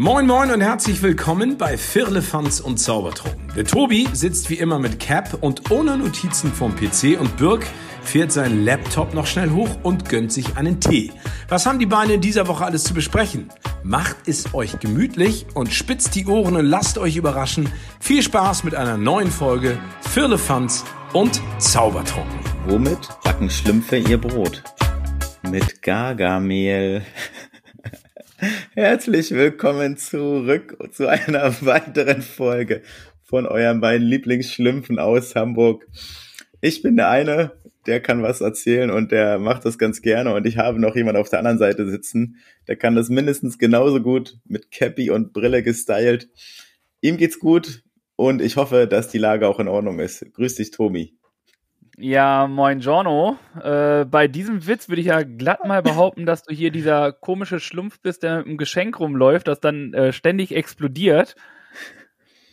Moin Moin und herzlich willkommen bei Firlefanz und Zaubertrunken. Der Tobi sitzt wie immer mit Cap und ohne Notizen vom PC und Birk fährt seinen Laptop noch schnell hoch und gönnt sich einen Tee. Was haben die Beine in dieser Woche alles zu besprechen? Macht es euch gemütlich und spitzt die Ohren und lasst euch überraschen. Viel Spaß mit einer neuen Folge Firlefanz und Zaubertrunken. Womit backen Schlümpfe ihr Brot? Mit Gargamehl. Herzlich willkommen zurück zu einer weiteren Folge von euren beiden Lieblingsschlümpfen aus Hamburg. Ich bin der eine, der kann was erzählen und der macht das ganz gerne und ich habe noch jemand auf der anderen Seite sitzen, der kann das mindestens genauso gut mit Cappy und Brille gestylt. Ihm geht's gut und ich hoffe, dass die Lage auch in Ordnung ist. Grüß dich, Tobi. Ja, moin Giorno. Äh, bei diesem Witz würde ich ja glatt mal behaupten, dass du hier dieser komische Schlumpf bist, der mit einem Geschenk rumläuft, das dann äh, ständig explodiert.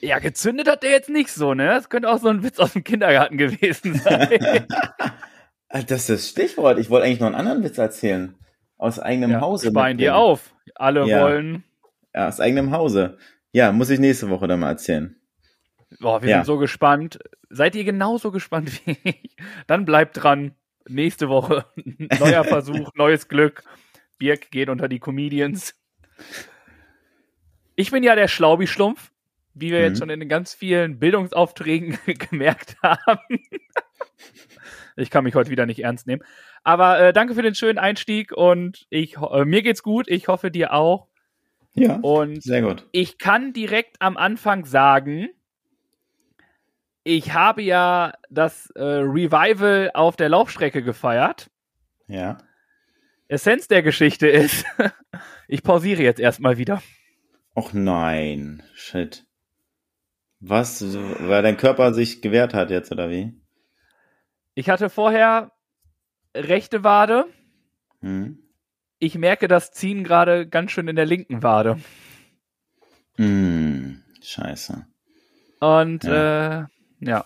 Ja, gezündet hat der jetzt nicht so, ne? Das könnte auch so ein Witz aus dem Kindergarten gewesen sein. Ah, Das ist das Stichwort. Ich wollte eigentlich noch einen anderen Witz erzählen. Aus eigenem ja, Hause. Speien dir auf. Alle Ja. wollen. Ja, aus eigenem Hause. Ja, muss ich nächste Woche dann mal erzählen. Boah, wir Ja. sind so gespannt. Seid ihr genauso gespannt wie ich? Dann bleibt dran. Nächste Woche. Neuer Versuch, neues Glück. Birk geht unter die Comedians. Ich bin ja der Schlaubi-Schlumpf, wie wir Mhm. jetzt schon in den ganz vielen Bildungsaufträgen gemerkt haben. Ich kann mich heute wieder nicht ernst nehmen. Aber äh, danke für den schönen Einstieg und ich, äh, mir geht's gut. Ich hoffe dir auch. Ja, Und sehr gut. ich kann direkt am Anfang sagen, ich habe ja das äh, Revival auf der Laufstrecke gefeiert. Ja. Essenz der Geschichte ist, ich pausiere jetzt erstmal wieder. Och nein, shit. Was, weil dein Körper sich gewehrt hat jetzt, oder wie? Ich hatte vorher rechte Wade. Hm? Ich merke das Ziehen gerade ganz schön in der linken Wade. Hm, scheiße. Und ja, äh, ja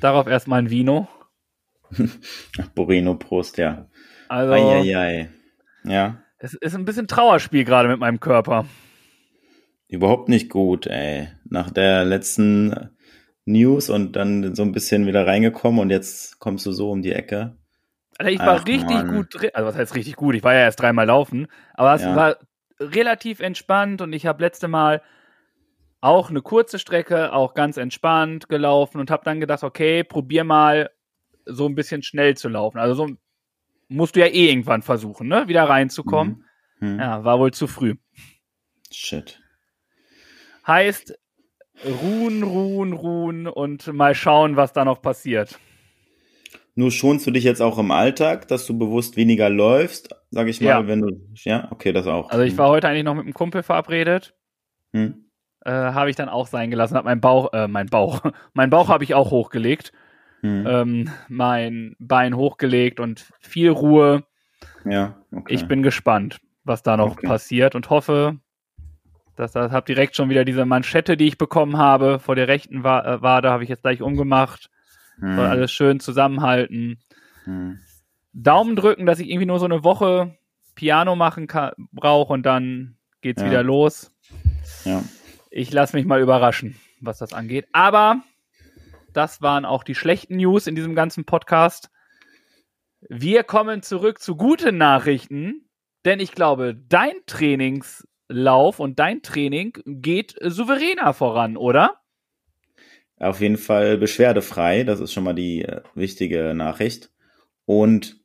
darauf erstmal ein Vino. Ach, Boreno, Prost, ja. Also, Eieiei. Ja, es ist ein bisschen Trauerspiel gerade mit meinem Körper. überhaupt nicht gut, ey. Nach der letzten News und dann so ein bisschen wieder reingekommen und jetzt kommst du so um die Ecke. Alter, ich war Ach, richtig Mann. gut drin. Also, was heißt richtig gut? Ich war ja erst dreimal laufen. Aber es Ja. war relativ entspannt und ich habe letzte Mal auch eine kurze Strecke, auch ganz entspannt gelaufen und habe dann gedacht, okay, probier mal so ein bisschen schnell zu laufen. Also so musst du ja eh irgendwann versuchen, ne, wieder reinzukommen. Hm. Ja, war wohl zu früh. Shit. Heißt, ruhen, ruhen, ruhen und mal schauen, was da noch passiert. Nur schonst du dich jetzt auch im Alltag, dass du bewusst weniger läufst, sag ich mal, Ja. wenn du, ja, okay, das auch. Also ich war heute eigentlich noch mit einem Kumpel verabredet. Hm. Äh, habe ich dann auch sein gelassen, habe mein Bauch, äh, mein Bauch, mein Bauch habe ich auch hochgelegt, Hm. ähm, mein Bein hochgelegt und viel Ruhe. Ja, okay. Ich bin gespannt, was da noch Okay. passiert und hoffe, dass das habe direkt schon wieder diese Manschette, die ich bekommen habe vor der rechten Wa äh, Wade, habe ich jetzt gleich umgemacht. Hm. Soll alles schön zusammenhalten. Hm. Daumen drücken, dass ich irgendwie nur so eine Woche Piano machen brauche und dann geht's Ja. wieder los. Ja. Ich lasse mich mal überraschen, was das angeht. Aber das waren auch die schlechten News in diesem ganzen Podcast. Wir kommen zurück zu guten Nachrichten, denn ich glaube, dein Trainingslauf und dein Training geht souveräner voran, oder? Auf jeden Fall beschwerdefrei, das ist schon mal die äh, wichtige Nachricht. Und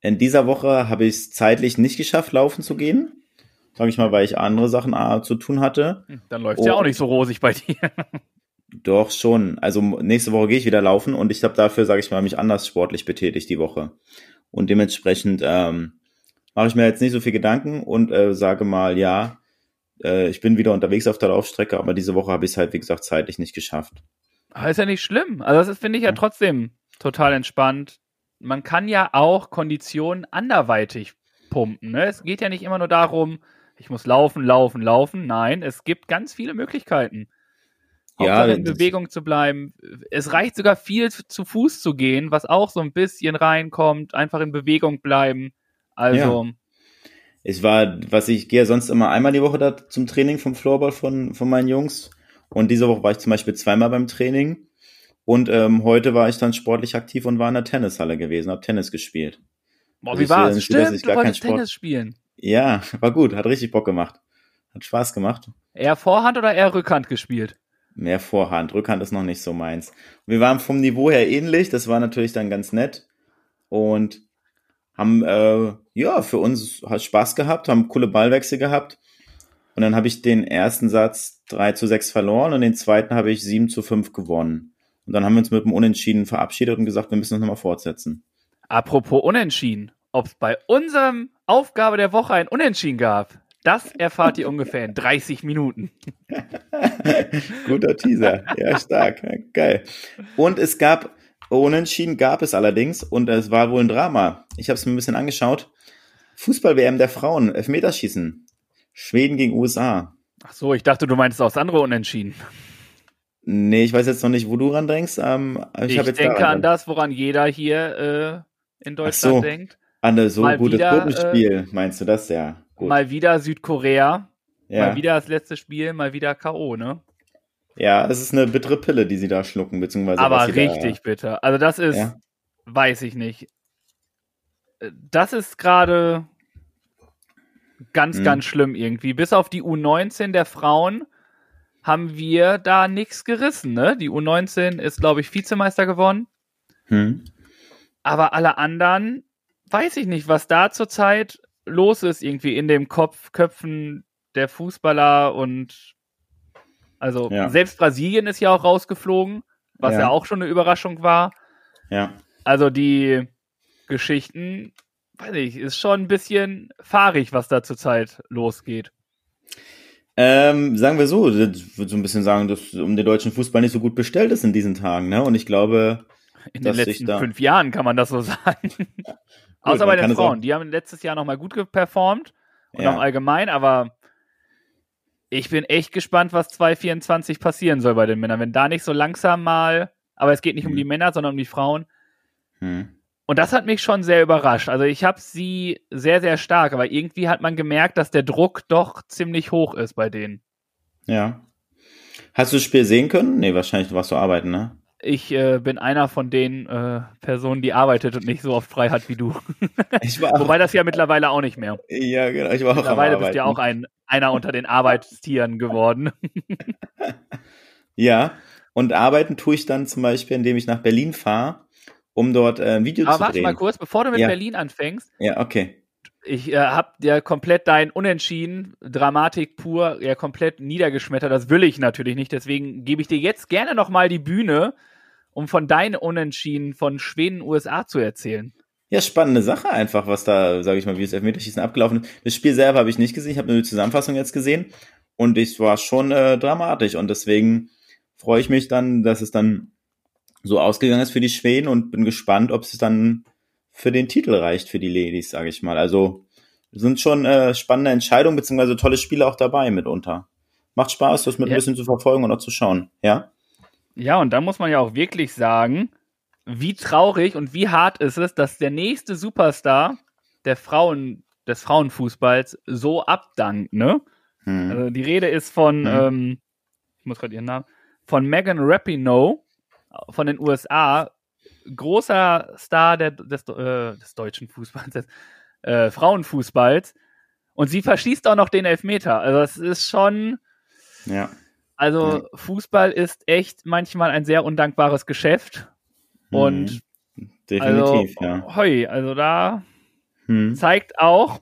in dieser Woche habe ich es zeitlich nicht geschafft, laufen zu gehen. Sag ich mal, weil ich andere Sachen äh, zu tun hatte. Dann läuft ja Oh. auch nicht so rosig bei dir. Doch schon. Also nächste Woche gehe ich wieder laufen und ich habe dafür, sage ich mal, mich anders sportlich betätigt die Woche. Und dementsprechend ähm, mache ich mir jetzt nicht so viel Gedanken und äh, sage mal, ja, Äh, ich bin wieder unterwegs auf der Laufstrecke, aber diese Woche habe ich es halt, wie gesagt, zeitlich nicht geschafft. Aber ist ja nicht schlimm. Also das finde ich ja trotzdem total entspannt. Man kann ja auch Konditionen anderweitig pumpen. Ne? Es geht ja nicht immer nur darum, ich muss laufen, laufen, laufen. Nein, es gibt ganz viele Möglichkeiten. Ja, in Bewegung zu bleiben. Es reicht sogar viel zu Fuß zu gehen, was auch so ein bisschen reinkommt. Einfach in Bewegung bleiben. Also, Ich war, was ich gehe sonst immer einmal die Woche da zum Training vom Floorball von, von meinen Jungs. Und diese Woche war ich zum Beispiel zweimal beim Training. Und ähm, heute war ich dann sportlich aktiv und war in der Tennishalle gewesen, habe Tennis gespielt. boah, Also wie war's? nicht, dass Stimmt, ich du wolltest Tennis spielen. Ja, war gut, hat richtig Bock gemacht. Hat Spaß gemacht. Eher Vorhand oder eher Rückhand gespielt? Mehr Vorhand, Rückhand ist noch nicht so meins. Wir waren vom Niveau her ähnlich, das war natürlich dann ganz nett. Und haben, äh, ja, für uns hat Spaß gehabt, haben coole Ballwechsel gehabt. Und dann habe ich den ersten Satz 3 zu 6 verloren und den zweiten habe ich 7 zu 5 gewonnen. Und dann haben wir uns mit dem Unentschieden verabschiedet und gesagt, wir müssen das nochmal fortsetzen. Apropos Unentschieden. Ob es bei unserem Aufgabe der Woche ein Unentschieden gab, das erfahrt ihr ungefähr in 30 Minuten. Guter Teaser. Ja, stark. Geil. Und es gab, Unentschieden gab es allerdings und es war wohl ein Drama. Ich habe es mir ein bisschen angeschaut. Fußball-WM der Frauen, Elfmeterschießen. Schweden gegen USA. Ach so, ich dachte, du meinst auch das andere Unentschieden. Nee, ich weiß jetzt noch nicht, wo du ran denkst. Ähm, ich Ich, denke daran an das, woran jeder hier äh, in Deutschland so. denkt. An das so Mal gutes wieder, äh, Gruppenspiel, meinst du das? Ja. Gut. Mal wieder Südkorea, ja. mal wieder das letzte Spiel, mal wieder K.O., ne? ja, es ist eine bittere Pille, die sie da schlucken, beziehungsweise Aber was sie richtig bitter. Also das ist, Ja. weiß ich nicht. Äh, Das ist gerade ganz, Hm. ganz schlimm irgendwie. Bis auf die U19 der Frauen haben wir da nichts gerissen, ne? Die U19 ist, glaube ich, Vizemeister geworden. Da, hm. Aber alle anderen, weiß ich nicht, was da zurzeit los ist, irgendwie in dem Kopf, Köpfen der Fußballer und also Ja. selbst Brasilien ist ja auch rausgeflogen, was ja. Ja. auch schon eine Überraschung war. Ja. Also die Geschichten, weiß ich, ist schon ein bisschen fahrig, was da zurzeit losgeht. Ähm, sagen wir so, ich würde so ein bisschen sagen, dass um den deutschen Fußball nicht so gut bestellt ist in diesen Tagen, ne? Und ich glaube, In den letzten da- fünf Jahren kann man das so sagen. Außer bei den Frauen. Die haben letztes Jahr nochmal gut performt und Ja. auch allgemein, aber ich bin echt gespannt, was 2024 passieren soll bei den Männern. Wenn da nicht so langsam mal, aber es geht nicht um Mhm. die Männer, sondern um die Frauen. hm. Und das hat mich schon sehr überrascht. Also ich habe sie sehr, sehr stark, aber irgendwie hat man gemerkt, dass der Druck doch ziemlich hoch ist bei denen. ja. Hast du das Spiel sehen können? Nee, wahrscheinlich warst du arbeiten, ne? Ich äh, bin einer von den äh, Personen, die arbeitet und nicht so oft frei hat wie du. Wobei das ja mittlerweile auch nicht mehr. ja, genau, ich war auch Mittlerweile bist du ja auch ein, einer unter den Arbeitstieren geworden. Ja, und arbeiten tue ich dann zum Beispiel, indem ich nach Berlin fahre, um dort äh, ein Video Aber zu warte drehen. mal kurz, bevor du mit Ja. Berlin anfängst. Ja, okay. Ich äh, habe ja komplett dein Unentschieden, Dramatik pur, ja komplett niedergeschmettert. Das will ich natürlich nicht. Deswegen gebe ich dir jetzt gerne nochmal die Bühne, um von deinen Unentschieden von Schweden, USA zu erzählen. Ja, spannende Sache einfach, was da, sage ich mal, wie das Elfmeterschießen abgelaufen ist. Das Spiel selber habe ich nicht gesehen, ich habe nur die Zusammenfassung jetzt gesehen und es war schon äh, dramatisch und deswegen freue ich mich dann, dass es dann so ausgegangen ist für die Schweden und bin gespannt, ob es dann für den Titel reicht für die Ladies, sage ich mal. Also sind schon äh, spannende Entscheidungen beziehungsweise tolle Spiele auch dabei mitunter. Macht Spaß, das mit Ja. ein bisschen zu verfolgen und auch zu schauen. Ja, Ja, und da muss man ja auch wirklich sagen, wie traurig und wie hart ist es, dass der nächste Superstar der Frauen, des Frauenfußballs so abdankt, ne? hm. Also die Rede ist von, Mhm. ähm, ich muss gerade ihren Namen, von Megan Rapinoe von den USA, großer Star der, des, äh, des deutschen Fußballs, des äh, Frauenfußballs. Und sie verschießt auch noch den Elfmeter. Also es ist schon, ja. Also Fußball ist echt manchmal ein sehr undankbares Geschäft. Und Definitiv, also, ja. hoi, also da Hm. zeigt auch,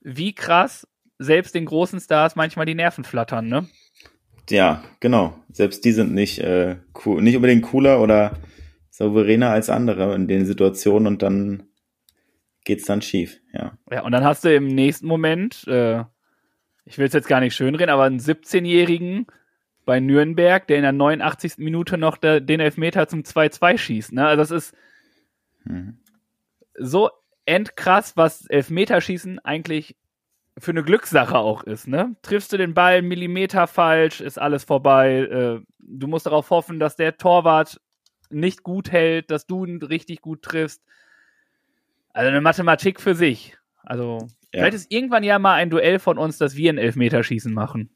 wie krass selbst den großen Stars manchmal die Nerven flattern, ne? Ja, genau. Selbst die sind nicht, äh, cool, nicht unbedingt cooler oder souveräner als andere in den Situationen und dann geht's dann schief, ja. Ja, und dann hast du im nächsten Moment äh, ich will es jetzt gar nicht schönreden, aber einen 17-Jährigen bei Nürnberg, der in der 89. Minute noch der, den Elfmeter zum 2-2 schießt. Ne? Also das ist Mhm. so endkrass, was Elfmeterschießen eigentlich für eine Glückssache auch ist. Ne? Triffst du den Ball Millimeter falsch, ist alles vorbei. Äh, du musst darauf hoffen, dass der Torwart nicht gut hält, dass du ihn richtig gut triffst. Also eine Mathematik für sich. Also Ja. vielleicht ist irgendwann ja mal ein Duell von uns, dass wir ein Elfmeterschießen machen.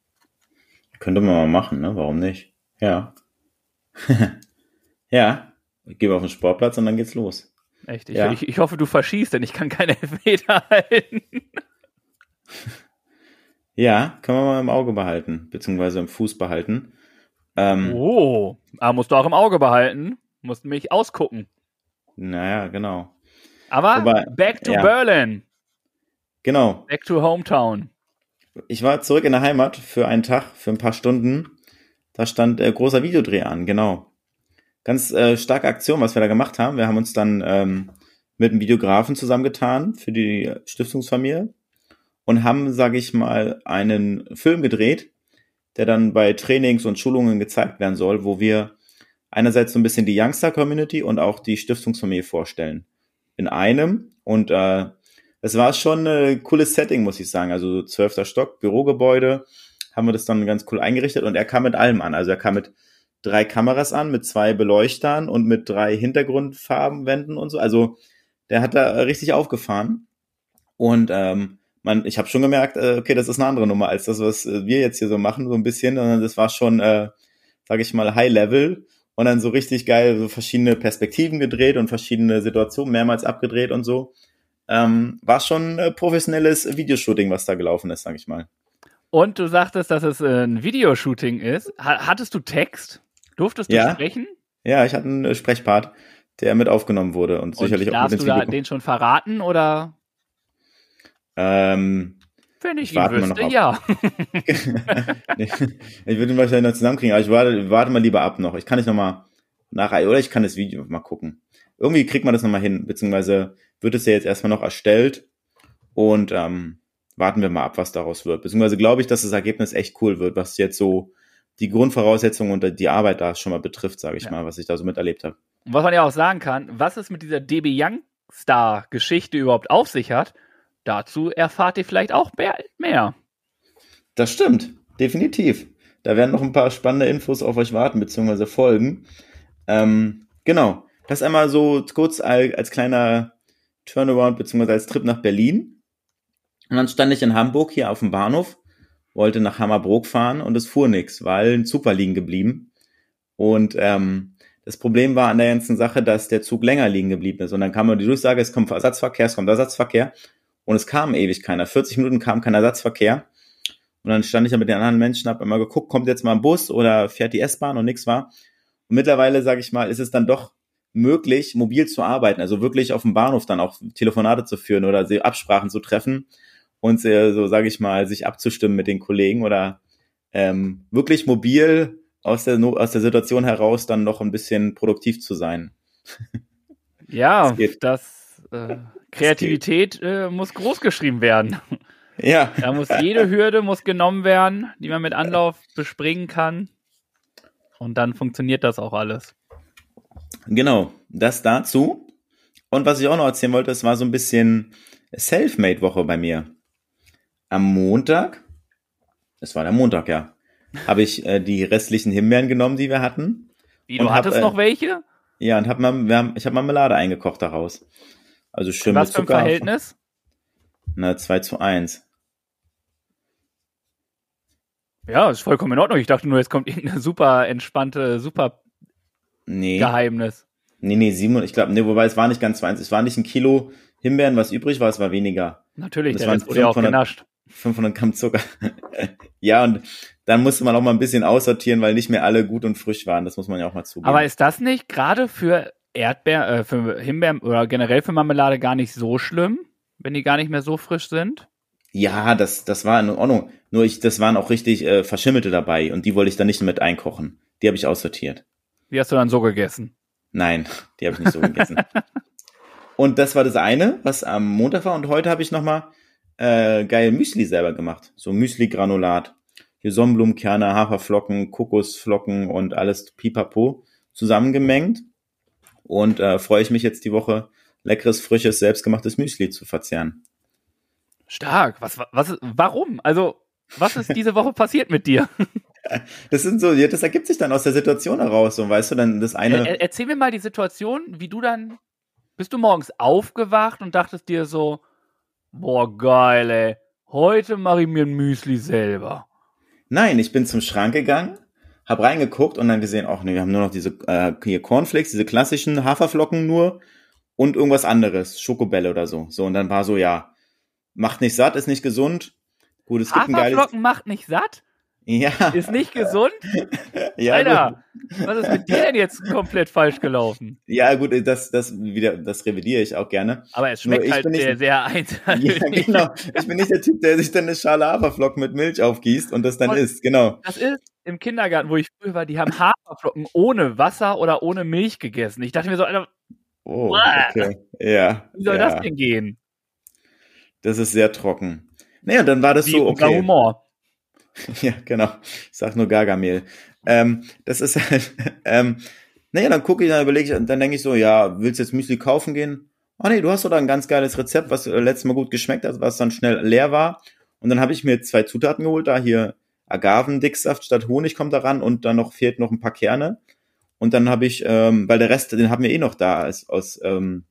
Könnte man mal machen, ne? Warum nicht? Ja. ja. Gehen wir auf den Sportplatz und dann geht's los. Echt. Ich, Ja. ich, ich hoffe, du verschießt, denn ich kann keine Elfmeter halten. Ja, können wir mal im Auge behalten, beziehungsweise im Fuß behalten. Ähm, Oh, aber musst du auch im Auge behalten. Musst mich ausgucken. Naja, genau. Aber Wobei- back to ja. Berlin. Genau. Back to hometown. Ich war zurück in der Heimat für einen Tag, für ein paar Stunden. Da stand äh, großer Videodreh an, genau. Ganz äh, starke Aktion, was wir da gemacht haben. Wir haben uns dann ähm, mit einem Videografen zusammengetan für die Stiftungsfamilie und haben, sage ich mal, einen Film gedreht, der dann bei Trainings und Schulungen gezeigt werden soll, wo wir einerseits so ein bisschen die Youngster-Community und auch die Stiftungsfamilie vorstellen. In einem. Und äh, es war schon ein cooles Setting, muss ich sagen. Also zwölfter Stock, Bürogebäude, haben wir das dann ganz cool eingerichtet und er kam mit allem an. Also er kam mit drei Kameras an, mit zwei Beleuchtern und mit drei Hintergrundfarbenwänden und so. Also der hat da richtig aufgefahren. Und ähm, man, ich habe schon gemerkt, äh, okay, das ist eine andere Nummer als das, was äh, wir jetzt hier so machen, so ein bisschen. Und das war schon, äh, sage ich mal, High Level und dann so richtig geil, so verschiedene Perspektiven gedreht und verschiedene Situationen mehrmals abgedreht und so. Ähm, war schon äh, professionelles Videoshooting, was da gelaufen ist, sag ich mal. Und du sagtest, dass es äh, ein Videoshooting ist. Ha hattest du Text? Durftest du Ja. sprechen? Ja, ich hatte einen äh, Sprechpart, der mit aufgenommen wurde und sicherlich und auch mit darfst ins du da Video. den schon verraten oder ähm, wenn ich, Ich ihn wüsste, ja. ich würde ihn wahrscheinlich noch zusammenkriegen, aber ich warte, warte mal lieber ab noch. Ich kann nicht noch mal nach, oder ich kann das Video mal gucken. Irgendwie kriegt man das noch mal hin, beziehungsweise wird es ja jetzt erstmal noch erstellt und ähm, warten wir mal ab, was daraus wird. Beziehungsweise glaube ich, dass das Ergebnis echt cool wird, was jetzt so die Grundvoraussetzungen und die Arbeit da schon mal betrifft, sage ich Ja. mal, was ich da so miterlebt habe. Und was man ja auch sagen kann, was es mit dieser DB Youngstar-Geschichte überhaupt auf sich hat, dazu erfahrt ihr vielleicht auch mehr. mehr. Das stimmt, definitiv. Da werden noch ein paar spannende Infos auf euch warten, beziehungsweise folgen. Ähm, genau, das einmal so kurz als, als kleiner Turnaround, beziehungsweise als Trip nach Berlin. Und dann stand ich in Hamburg hier auf dem Bahnhof, wollte nach Hammerbrook fahren und es fuhr nix, weil ein Zug war liegen geblieben. Und ähm, das Problem war an der ganzen Sache, dass der Zug länger liegen geblieben ist. Und dann kam die Durchsage, es kommt Ersatzverkehr, es kommt Ersatzverkehr. Und es kam ewig keiner. 40 Minuten kam kein Ersatzverkehr. Und dann stand ich ja mit den anderen Menschen, habe immer geguckt, kommt jetzt mal ein Bus oder fährt die S-Bahn und nichts war. Und mittlerweile, sage ich mal, ist es dann doch möglich, mobil zu arbeiten, also wirklich auf dem Bahnhof dann auch Telefonate zu führen oder sie- Absprachen zu treffen und so, sage ich mal, sich abzustimmen mit den Kollegen oder ähm, wirklich mobil aus der, aus der Situation heraus dann noch ein bisschen produktiv zu sein. Ja, das äh, Kreativität äh, muss groß geschrieben werden. Ja, Da muss jede Hürde muss genommen werden, die man mit Anlauf bespringen kann. Und dann funktioniert das auch alles. Genau, das dazu. Und was ich auch noch erzählen wollte, es war so ein bisschen Selfmade-Woche bei mir. Am Montag, es war der Montag, ja, habe ich äh, die restlichen Himbeeren genommen, die wir hatten. Wie, du hab, hattest äh, noch welche? Ja, und hab mal, wir haben, ich habe Marmelade eingekocht daraus. Also schön Was mit für ein Zucker. Verhältnis? Na, 2 zu 1. Ja, ist vollkommen in Ordnung. Ich dachte nur, jetzt kommt irgendeine super entspannte, super Nee. Geheimnis. Nee, nee, Simon, ich glaube, nee, wobei es war nicht ganz 2 1. Es war nicht ein Kilo Himbeeren, was übrig war, es war weniger. Natürlich, Das der waren wurde ja auch 500 genascht. 500 Gramm Zucker. ja, und dann musste man auch mal ein bisschen aussortieren, weil nicht mehr alle gut und frisch waren. Das muss man ja auch mal zugeben. Aber ist das nicht gerade für Erdbeer, äh, für Himbeeren oder generell für Marmelade gar nicht so schlimm, wenn die gar nicht mehr so frisch sind? ja, das, das war in Ordnung. Nur ich, das waren auch richtig äh, Verschimmelte dabei und die wollte ich dann nicht mit einkochen. Die habe ich aussortiert. Die hast du dann so gegessen. Nein, die habe ich nicht so gegessen. Und das war das eine, was am Montag war. Und heute habe ich nochmal äh, geil Müsli selber gemacht. So Müsli-Granulat. Hier Sonnenblumenkerne, Haferflocken, Kokosflocken und alles pipapo zusammengemengt. Und äh, freue ich mich jetzt die Woche, leckeres, frisches, selbstgemachtes Müsli zu verzehren. Stark. Was, was, warum? Also, was ist diese Woche passiert mit dir? Das sind so, das ergibt sich dann aus der Situation heraus, so weißt du, dann das eine. Er, erzähl mir mal die Situation, wie du dann. Bist du morgens aufgewacht und dachtest dir so, boah, geil, ey, heute mache ich mir ein Müsli selber. Nein, ich bin zum Schrank gegangen, hab reingeguckt und dann gesehen, ach nee, wir haben nur noch diese äh, hier Cornflakes, diese klassischen Haferflocken nur und irgendwas anderes, Schokobälle oder so. So, und dann war so, ja, macht nicht satt, ist nicht gesund. Gut, es gibt ein geiles. Haferflocken macht nicht satt? Ja. Ist nicht gesund? ja, Alter, gut. was ist mit dir denn jetzt komplett falsch gelaufen? Ja, gut, das, das wieder, das revidiere ich auch gerne. Aber es schmeckt ich halt nicht- sehr, sehr Ja, einseitig. genau. Ich bin nicht der Typ, der sich dann eine Schale Haferflocken mit Milch aufgießt und das dann Und- isst. Genau. Das ist im Kindergarten, wo ich früher war, die haben Haferflocken ohne Wasser oder ohne Milch gegessen. Ich dachte mir so, Alter, Oh, okay. Ja. wie soll ja. das denn gehen? Das ist sehr trocken. Naja, dann war das Wie so, okay. Humor. Ja, genau. Ich sag nur Gargamel. Ähm, das ist halt, ähm, naja, dann gucke ich, dann überlege ich, dann denke ich so, ja, willst du jetzt Müsli kaufen gehen? Ah nee, du hast doch da ein ganz geiles Rezept, was äh, letztes Mal gut geschmeckt hat, was dann schnell leer war. Und dann habe ich mir zwei Zutaten geholt, da hier Agavendicksaft statt Honig kommt da ran und dann noch fehlt noch ein paar Kerne. Und dann habe ich, ähm, weil der Rest, den haben wir eh noch da, als, aus ähm,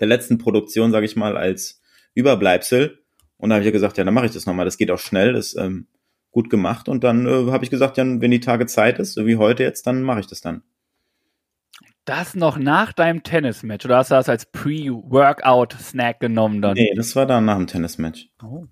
der letzten Produktion, sage ich mal, als Überbleibsel. Und da habe ich ja gesagt, ja, dann mache ich das nochmal. Das geht auch schnell, das ähm, gut gemacht. Und dann äh, habe ich gesagt, ja, wenn die Tage Zeit ist, so wie heute jetzt, dann mache ich das dann. Das noch nach deinem Tennismatch oder hast du das als Pre-Workout-Snack genommen dann? Nee, das war dann nach dem Tennismatch. Oh.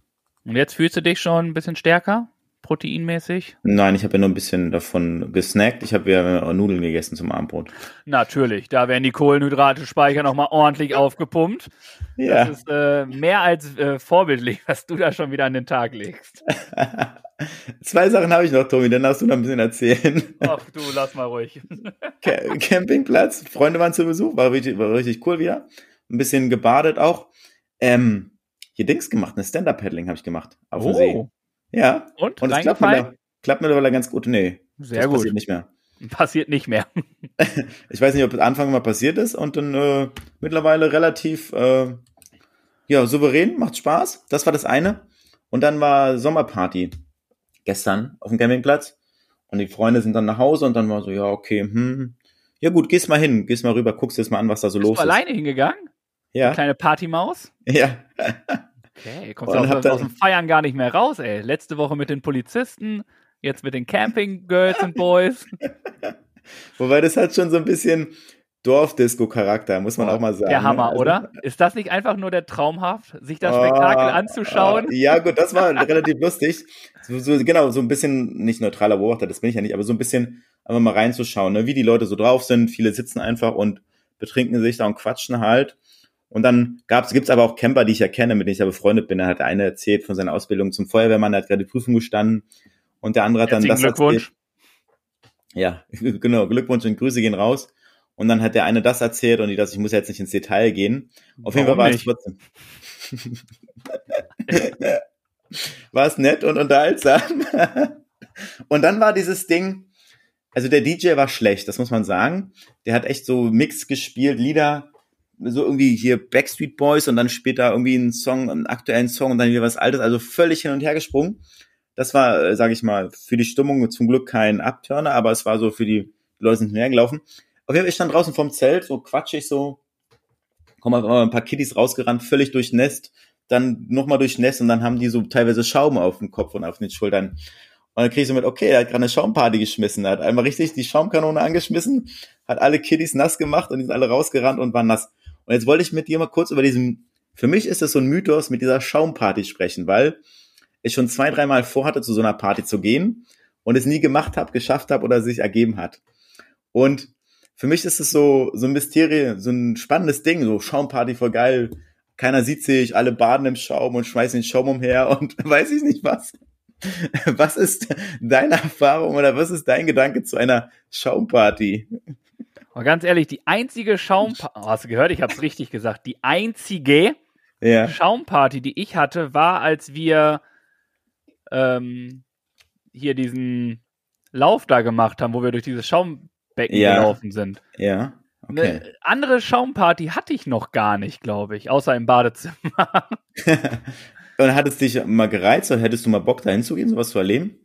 Und jetzt fühlst du dich schon ein bisschen stärker, proteinmäßig? Nein, ich habe ja nur ein bisschen davon gesnackt. Ich habe ja Nudeln gegessen zum Abendbrot. Natürlich, da werden die Kohlenhydrate-Speicher nochmal ordentlich aufgepumpt. Ja. Das ist äh, mehr als äh, vorbildlich, was du da schon wieder an den Tag legst. Zwei Sachen habe ich noch, Tommy, dann darfst du noch ein bisschen erzählen. Ach du, lass mal ruhig. Ca- Campingplatz, Freunde waren zu Besuch, war richtig, war richtig cool wieder. Ein bisschen gebadet auch. Ähm, hier Dings gemacht, eine Stand-Up-Paddling habe ich gemacht auf dem See. Ja, Und? und es klappt, mittler- klappt mittlerweile ganz gut. Nee, Sehr das gut. passiert nicht mehr. Passiert nicht mehr. Ich weiß nicht, ob es Anfang mal passiert ist und dann äh, mittlerweile relativ äh, ja, souverän, macht Spaß. Das war das eine. Und dann war Sommerparty gestern auf dem Campingplatz. Und die Freunde sind dann nach Hause und dann war so, ja, okay, hm. Ja gut, gehst mal hin, gehst mal rüber, guckst dir das mal an, was da so Bist los du ist. alleine hingegangen? Ja, Kleine Partymaus? ja. Okay, kommst Und du aus, aus dem Feiern gar nicht mehr raus, ey. Letzte Woche mit den Polizisten, jetzt mit den Camping-Girls und Boys. Wobei das hat schon so ein bisschen Dorfdisco-Charakter, muss man auch mal sagen. Der ne? Hammer, Also- oder? Ist das nicht einfach nur der Traumhaft, sich das Spektakel Ah, anzuschauen? ah, Ja, gut, das war relativ lustig. So, so, genau, so ein bisschen, nicht neutraler Beobachter, das bin ich ja nicht, aber so ein bisschen einfach mal reinzuschauen, ne, wie die Leute so drauf sind. Viele sitzen einfach und betrinken sich da und quatschen halt. Und dann gab's, gibt's aber auch Camper, die ich ja kenne, mit denen ich ja befreundet bin. Da hat der eine erzählt von seiner Ausbildung zum Feuerwehrmann, der hat gerade die Prüfung gestanden. Und der andere hat dann Herzlichen das Glückwunsch. erzählt. Ja, genau, Glückwunsch und Grüße gehen raus. Und dann hat der eine das erzählt und die das, ich muss jetzt nicht ins Detail gehen. Auf jeden Fall Warum war es trotzdem. war es nett und unterhaltsam. und dann war dieses Ding, also der DJ war schlecht, das muss man sagen. Der hat echt so Mix gespielt, Lieder, so irgendwie hier Backstreet Boys und dann später irgendwie einen Song, einen aktuellen Song und dann wieder was Altes, also völlig hin und her gesprungen. Das war, äh, sage ich mal, für die Stimmung zum Glück kein Abturner, aber es war so für die Leute sind hinhergelaufen. Auf jeden ich stand draußen vorm Zelt, so quatschig so, kommen auf ein paar Kiddies rausgerannt, völlig durchnässt, dann nochmal durchnässt und dann haben die so teilweise Schaum auf dem Kopf und auf den Schultern. Und dann krieg ich so mit, okay, er hat gerade eine Schaumparty geschmissen, er hat einmal richtig die Schaumkanone angeschmissen, hat alle Kiddies nass gemacht und die sind alle rausgerannt und waren nass. Und jetzt wollte ich mit dir mal kurz über diesen, für mich ist das so ein Mythos, mit dieser Schaumparty sprechen, weil ich schon zwei, dreimal vorhatte, zu so einer Party zu gehen und es nie gemacht habe, geschafft habe oder sich ergeben hat. Und für mich ist es so, so ein Mysterium, so ein spannendes Ding, so Schaumparty voll geil. Keiner sieht sich, alle baden im Schaum und schmeißen den Schaum umher und weiß ich nicht was. Was ist deine Erfahrung oder was ist dein Gedanke zu einer Schaumparty? Aber ganz ehrlich, die einzige Schaumparty, oh, hast du gehört? Ich habe es richtig gesagt. Die einzige Ja. Schaumparty, die ich hatte, war, als wir ähm, hier diesen Lauf da gemacht haben, wo wir durch dieses Schaumbecken Ja. gelaufen sind. Ja. Okay. Eine andere Schaumparty hatte ich noch gar nicht, glaube ich, außer im Badezimmer. Und hat es dich mal gereizt oder hättest du mal Bock, da hinzugehen, sowas zu erleben?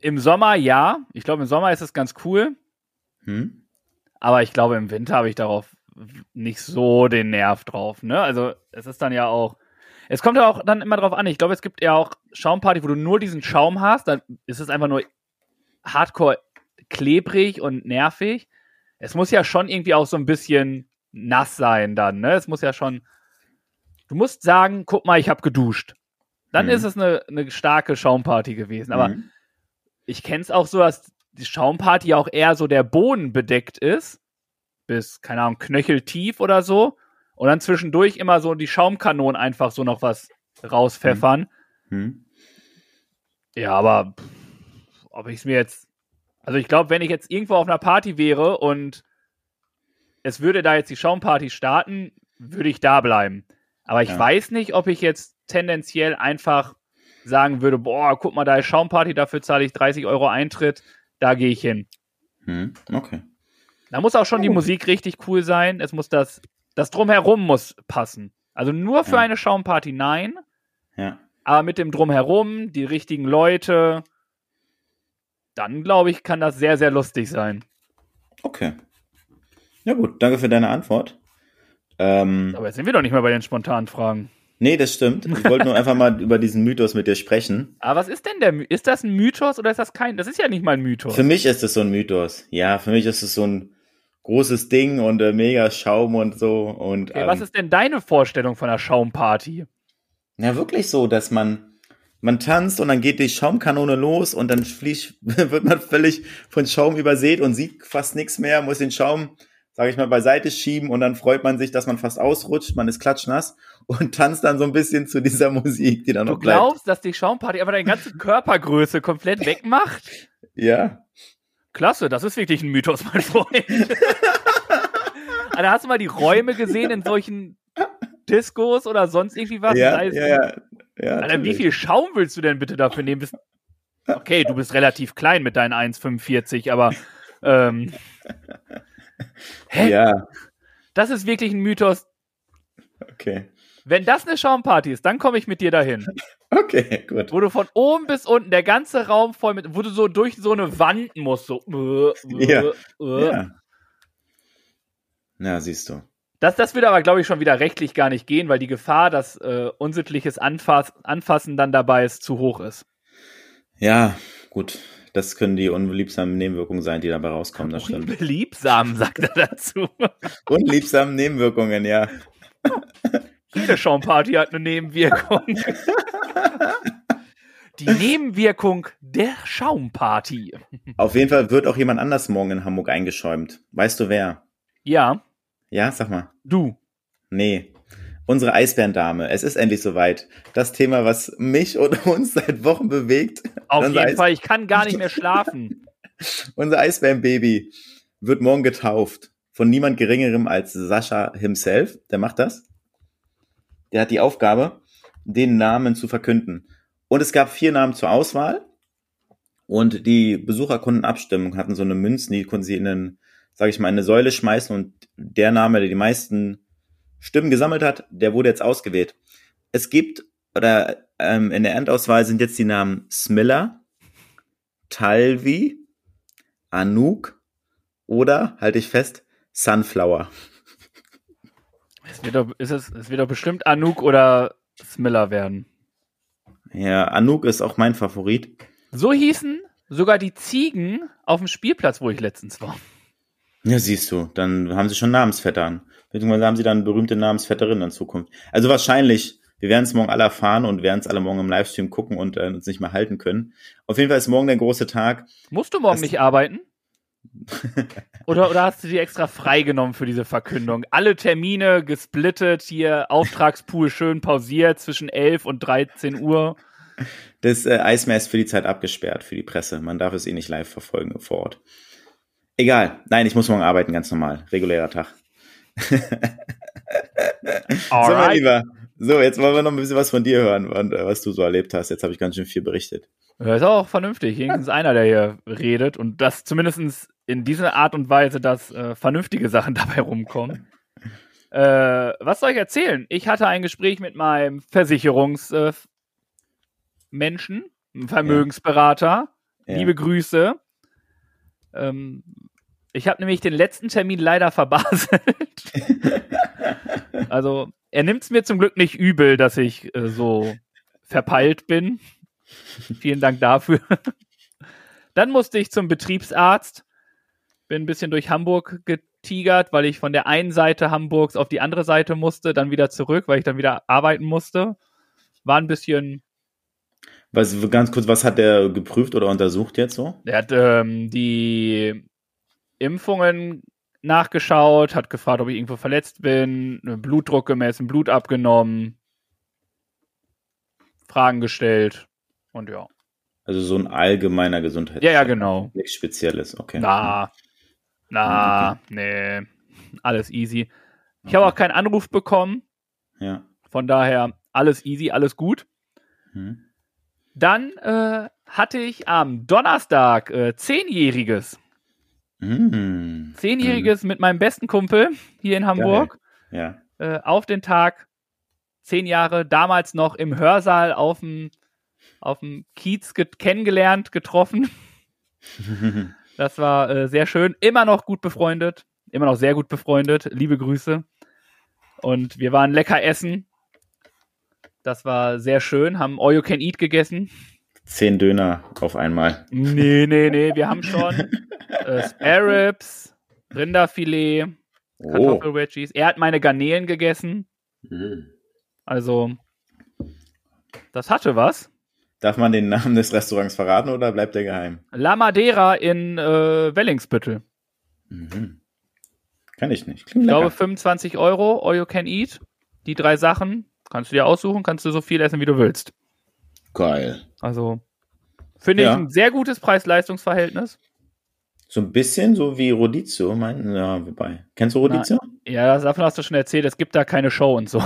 Im Sommer ja. Ich glaube, im Sommer ist es ganz cool. Hm? Aber ich glaube, im Winter habe ich darauf nicht so den Nerv drauf. Ne? Also es ist dann ja auch. Es kommt ja auch dann immer drauf an. Ich glaube, es gibt ja auch Schaumparty, wo du nur diesen Schaum hast. Dann ist es einfach nur hardcore klebrig und nervig. Es muss ja schon irgendwie auch so ein bisschen nass sein dann. Ne? Es muss ja schon. Du musst sagen, guck mal, ich habe geduscht. Dann Mhm. ist es eine, eine starke Schaumparty gewesen. Aber Mhm. ich kenne es auch so, dass die Schaumparty auch eher so der Boden bedeckt ist, bis, keine Ahnung, knöcheltief oder so. Und dann zwischendurch immer so die Schaumkanonen einfach so noch was rauspfeffern. Hm? Ja, aber pff, ob ich es mir jetzt. Also ich glaube, wenn ich jetzt irgendwo auf einer Party wäre und es würde da jetzt die Schaumparty starten, würde ich da bleiben. Aber ich Ja. weiß nicht, ob ich jetzt tendenziell einfach sagen würde, boah, guck mal, da ist Schaumparty, dafür zahle ich 30 Euro Eintritt, da gehe ich hin. Hm? Okay. Da muss auch schon die Musik richtig cool sein. Es muss das, das Drumherum muss passen. Also nur für Ja. eine Schaumparty nein, Ja. aber mit dem Drumherum, die richtigen Leute, dann glaube ich, kann das sehr, sehr lustig sein. Okay. Ja gut, danke für deine Antwort. Ähm, Aber jetzt sind wir doch nicht mehr bei den spontanen Fragen. Nee, das stimmt. Ich wollte nur einfach mal über diesen Mythos mit dir sprechen. Aber was ist denn der My Ist das ein Mythos oder ist das kein? Das ist ja nicht mal ein Mythos. Für mich ist es so ein Mythos. Ja, für mich ist es so ein großes Ding und äh, mega Schaum und so. Und Okay, ähm, was ist denn deine Vorstellung von einer Schaumparty? ja wirklich so, dass man man tanzt und dann geht die Schaumkanone los und dann fliegt, wird man völlig von Schaum übersät und sieht fast nichts mehr, muss den Schaum, sage ich mal, beiseite schieben und dann freut man sich, dass man fast ausrutscht, man ist klatschnass und tanzt dann so ein bisschen zu dieser Musik, die dann Du noch bleibt. glaubst, dass die Schaumparty aber deine ganze Körpergröße komplett wegmacht? Ja. Klasse, das ist wirklich ein Mythos, mein Freund. Alter, hast du mal die Räume gesehen in solchen Discos oder sonst irgendwie was? Ja, ja, ja. ja Alter, wie viel Schaum willst du denn bitte dafür nehmen? Okay, du bist relativ klein mit deinen 1,45, aber ähm, hä? Ja, das ist wirklich ein Mythos. okay. Wenn das eine Schaumparty ist, dann komme ich mit dir dahin. Okay, gut. Wo du von oben bis unten, der ganze Raum voll mit, wo du so durch so eine Wand musst, so. Äh, äh, Ja. äh. Ja. Ja, siehst du. Das, das würde aber, glaube ich, schon wieder rechtlich gar nicht gehen, weil die Gefahr, dass äh, unsittliches Anfass, Anfassen dann dabei ist, zu hoch ist. Ja, gut. Das können die unliebsamen Nebenwirkungen sein, die dabei rauskommen, das stimmt. Unbeliebsam, sagt er dazu. Unliebsamen Nebenwirkungen, ja. Jede Schaumparty hat eine Nebenwirkung. Die Nebenwirkung der Schaumparty. Auf jeden Fall wird auch jemand anders morgen in Hamburg eingeschäumt. Weißt du wer? Ja, Ja, sag mal. du. Nee. Unsere Eisbärendame. Es ist endlich soweit. Das Thema, was mich und uns seit Wochen bewegt. Auf jeden Eis- Fall, ich kann gar nicht mehr schlafen. Unser Eisbärenbaby wird morgen getauft. Von niemand geringerem als Sascha himself. Der macht das. Der hat die Aufgabe, den Namen zu verkünden. Und es gab vier Namen zur Auswahl. Und die Besucher konnten abstimmen, hatten so eine Münzen, die konnten sie in einen, sag ich mal, in eine Säule schmeißen und der Name, der die meisten Stimmen gesammelt hat, der wurde jetzt ausgewählt. Es gibt, oder ähm, in der Endauswahl sind jetzt die Namen Smiller, Talvi, Anouk oder, halte ich fest, Sunflower. Es wird doch, ist es, es wird doch bestimmt Anouk oder Smiller werden. Ja, Anouk ist auch mein Favorit. So hießen sogar die Ziegen auf dem Spielplatz, wo ich letztens war. Ja, siehst du, dann haben sie schon Namensvettern. Beziehungsweise haben sie dann berühmte Namensvetterinnen in Zukunft. Also wahrscheinlich, wir werden es morgen alle erfahren und werden es alle morgen im Livestream gucken und äh, uns nicht mehr halten können. Auf jeden Fall ist morgen der große Tag. Musst du morgen Das- nicht arbeiten? Oder, oder hast du die extra freigenommen für diese Verkündung? Alle Termine gesplittet, hier Auftragspool schön pausiert zwischen 11 und 13 Uhr. Das äh, Eismeer ist für die Zeit abgesperrt für die Presse. Man darf es eh nicht live verfolgen vor Ort. Egal. Nein, ich muss morgen arbeiten, ganz normal. Regulärer Tag. So, mein. Lieber. So, jetzt wollen wir noch ein bisschen was von dir hören, äh, was du so erlebt hast. Jetzt habe ich ganz schön viel berichtet. Ja, ist auch vernünftig. Wenigstens einer, der hier redet und das zumindest in dieser Art und Weise, dass äh, vernünftige Sachen dabei rumkommen. äh, was soll ich erzählen? Ich hatte ein Gespräch mit meinem Versicherungsmenschen, äh, Vermögensberater. Ja. Liebe Grüße. Ähm, ich habe nämlich den letzten Termin leider verbaselt. also, er nimmt es mir zum Glück nicht übel, dass ich äh, so verpeilt bin. Vielen Dank dafür. Dann musste ich zum Betriebsarzt. Bin ein bisschen durch Hamburg getigert, weil ich von der einen Seite Hamburgs auf die andere Seite musste, dann wieder zurück, weil ich dann wieder arbeiten musste. War ein bisschen Was, ganz kurz, was hat der geprüft oder untersucht jetzt so? Er hat ähm, die Impfungen nachgeschaut, hat gefragt, ob ich irgendwo verletzt bin, Blutdruck gemessen, Blut abgenommen, Fragen gestellt und ja. Also so ein allgemeiner Gesundheits. Ja, ja, genau. Nichts Spezielles, okay. Na, na, nee, alles easy. Ich habe auch keinen Anruf bekommen, Ja. von daher alles easy, alles gut. Hm. Dann äh, hatte ich am Donnerstag äh, Zehnjähriges. Hm. Zehnjähriges mit meinem besten Kumpel hier in Hamburg. Ja. äh, auf den Tag, zehn Jahre, damals noch im Hörsaal auf dem, auf dem Kiez get kennengelernt, getroffen. Das war äh, sehr schön. Immer noch gut befreundet. Immer noch sehr gut befreundet. Liebe Grüße. Und wir waren lecker essen. Das war sehr schön. Haben All You Can Eat gegessen. Zehn Döner auf einmal. Nee, nee, nee. Wir haben schon äh, Spare Ribs, Rinderfilet, Oh. Kartoffelwedgies. Er hat meine Garnelen gegessen. Hm. Also, das hatte was. Darf man den Namen des Restaurants verraten oder bleibt der geheim? La Madeira in äh, Wellingsbüttel. Mhm. Kann ich nicht. Klingt Ich glaube lecker. 25 Euro, all you can eat. Die drei Sachen kannst du dir aussuchen, kannst du so viel essen, wie du willst. Geil. Also, finde Ja. ich ein sehr gutes Preis-Leistungs-Verhältnis. So ein bisschen so wie Rodizio, mein, ja, wobei. Kennst du Rodizio? Ja, das, davon hast du schon erzählt, es gibt da keine Show und so.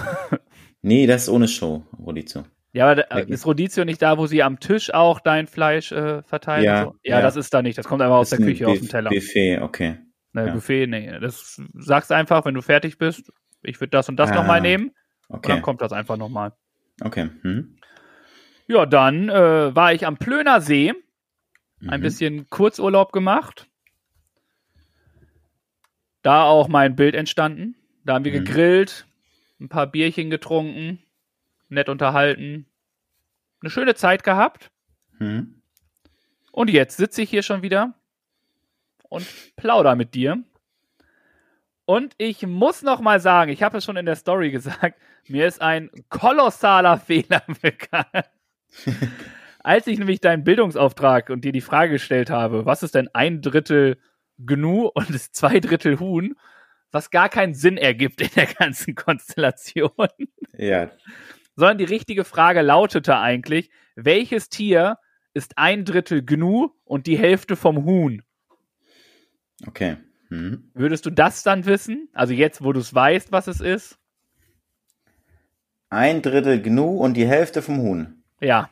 Nee, das ist ohne Show, Rodizio. Ja, aber da, ist Rodizio nicht da, wo sie am Tisch auch dein Fleisch äh, verteilen? Ja, und so? ja, ja. das ist da nicht. Das kommt einfach aus der Küche, auf Buff- dem Teller. Buffet, okay. Ne, ja. Buffet, nee. Das sagst einfach, wenn du fertig bist. Ich würde das und das Ah, nochmal nehmen. Und Okay. dann kommt das einfach nochmal. Okay. Hm. Ja, dann äh, war ich am Plöner See, ein Mhm. bisschen Kurzurlaub gemacht. Da auch mein Bild entstanden. Da haben wir Mhm. gegrillt, ein paar Bierchen getrunken, nett unterhalten, eine schöne Zeit gehabt. Hm. Und jetzt sitze ich hier schon wieder und plauder mit dir. Und ich muss noch mal sagen, ich habe es schon in der Story gesagt, mir ist ein kolossaler Fehler bekannt. Als ich nämlich deinen Bildungsauftrag und dir die Frage gestellt habe, was ist denn ein Drittel Gnu und ist zwei Drittel Huhn, was gar keinen Sinn ergibt in der ganzen Konstellation Ja, sondern die richtige Frage lautete eigentlich, welches Tier ist ein Drittel Gnu und die Hälfte vom Huhn? okay. Hm. Würdest du das dann wissen? Also jetzt, wo du es weißt, was es ist? Ein Drittel Gnu und die Hälfte vom Huhn. Ja.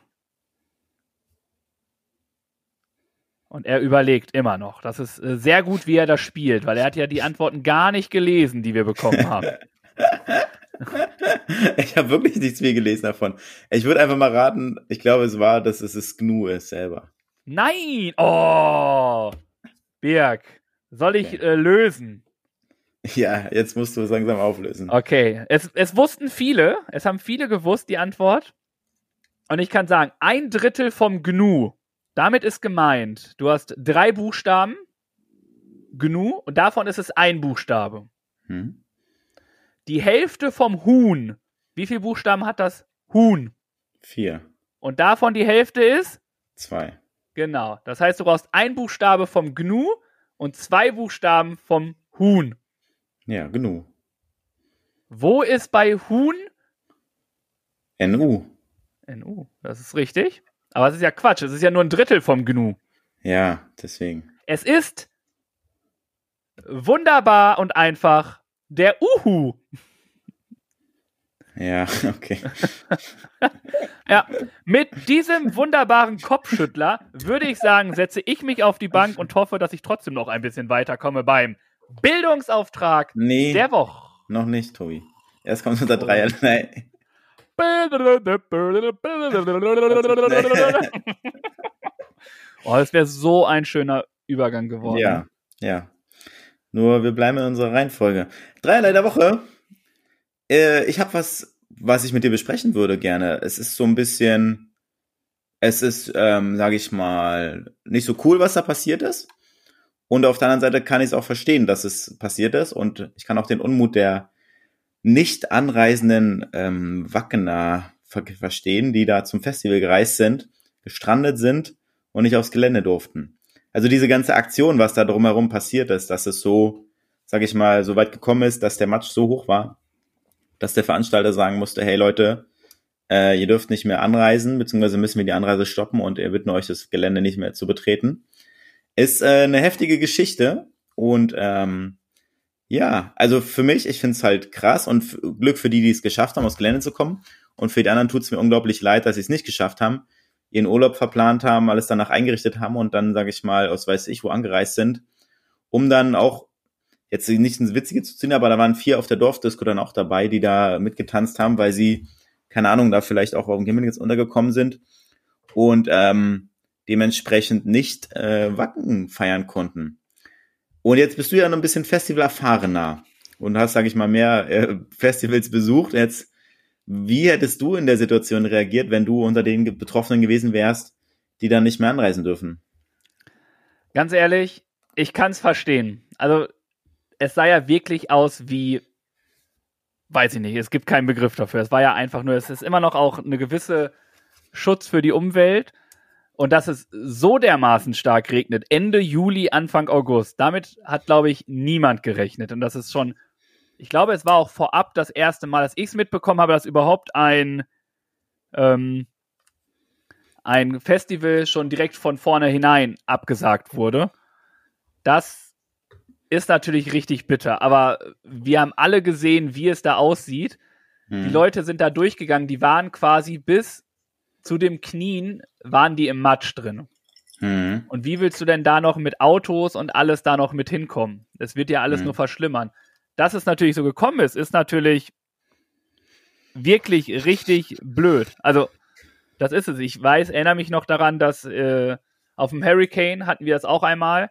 Und er überlegt immer noch. Das ist äh, sehr gut, wie er das spielt, weil er hat ja die Antworten gar nicht gelesen, die wir bekommen haben. Ich habe wirklich nichts mehr gelesen davon. Ich würde einfach mal raten, ich glaube, es war, dass es das Gnu ist selber. Nein! Oh! Birg, soll ich Okay. äh, lösen? Ja, jetzt musst du es langsam auflösen. Okay, es, es wussten viele, es haben viele gewusst, die Antwort. Und ich kann sagen, ein Drittel vom Gnu, damit ist gemeint, du hast drei Buchstaben, Gnu, und davon ist es ein Buchstabe. Hm? Die Hälfte vom Huhn, wie viele Buchstaben hat das Huhn? Vier. Und davon die Hälfte ist? Zwei. Genau. Das heißt, du brauchst ein Buchstabe vom Gnu und zwei Buchstaben vom Huhn. Ja, Gnu. Wo ist bei Huhn NU. NU? Das ist richtig. Aber es ist ja Quatsch. Es ist ja nur ein Drittel vom Gnu. Ja, deswegen. Es ist wunderbar und einfach der Uhu. Ja, okay. Ja, mit diesem wunderbaren Kopfschüttler würde ich sagen, setze ich mich auf die Bank und hoffe, dass ich trotzdem noch ein bisschen weiterkomme beim Bildungsauftrag Nee, der Woche. noch nicht, Tobi. Erst kommt unter dreierlei. Oh, das wäre so ein schöner Übergang geworden. Ja, ja. Nur wir bleiben in unserer Reihenfolge. Dreierlei der Woche. Äh, ich habe was, was ich mit dir besprechen würde gerne. Es ist so ein bisschen, es ist, ähm, sage ich mal, nicht so cool, was da passiert ist. Und auf der anderen Seite kann ich es auch verstehen, dass es passiert ist. Und ich kann auch den Unmut der nicht anreisenden ähm, Wackener ver verstehen, die da zum Festival gereist sind, gestrandet sind und nicht aufs Gelände durften. Also diese ganze Aktion, was da drumherum passiert ist, dass es so, sag ich mal, so weit gekommen ist, dass der Match so hoch war, dass der Veranstalter sagen musste, hey Leute, äh, ihr dürft nicht mehr anreisen, beziehungsweise müssen wir die Anreise stoppen und wir bitten euch, das Gelände nicht mehr zu betreten. Ist äh, eine heftige Geschichte und ähm, ja, also für mich, ich find's halt krass und Glück für die, die es geschafft haben, aufs Gelände zu kommen. Und für die anderen tut's mir unglaublich leid, dass sie es nicht geschafft haben, ihren Urlaub verplant haben, alles danach eingerichtet haben und dann, sage ich mal, aus weiß ich wo angereist sind, um dann auch jetzt nicht ins Witzige zu ziehen, aber da waren vier auf der Dorfdisco dann auch dabei, die da mitgetanzt haben, weil sie, keine Ahnung, da vielleicht auch auf dem Gimmeln jetzt untergekommen sind und ähm, dementsprechend nicht äh, Wacken feiern konnten. Und jetzt bist du ja noch ein bisschen Festival erfahrener und hast, sage ich mal, mehr äh, Festivals besucht. Jetzt, wie hättest du in der Situation reagiert, wenn du unter den Betroffenen gewesen wärst, die dann nicht mehr anreisen dürfen? Ganz ehrlich, ich kann es verstehen. Also, es sah ja wirklich aus wie, weiß ich nicht, es gibt keinen Begriff dafür. Es war ja einfach nur, es ist immer noch auch eine gewisse Schutz für die Umwelt. Und dass es so dermaßen stark regnet, Ende Juli, Anfang August, damit hat, glaube ich, niemand gerechnet. Und das ist schon, ich glaube, es war auch vorab das erste Mal, dass ich es mitbekommen habe, dass überhaupt ein, ähm, ein Festival schon direkt von vorne hinein abgesagt wurde. Das ist natürlich richtig bitter, aber wir haben alle gesehen, wie es da aussieht. Hm. Die Leute sind da durchgegangen, die waren quasi bis zu dem Knien, waren die im Matsch drin. Hm. Und wie willst du denn da noch mit Autos und alles da noch mit hinkommen? Das wird ja alles Mhm. nur verschlimmern. Dass es natürlich so gekommen ist, ist natürlich wirklich richtig blöd. Also, das ist es. Ich weiß, erinnere mich noch daran, dass äh, auf dem Hurricane hatten wir das auch einmal.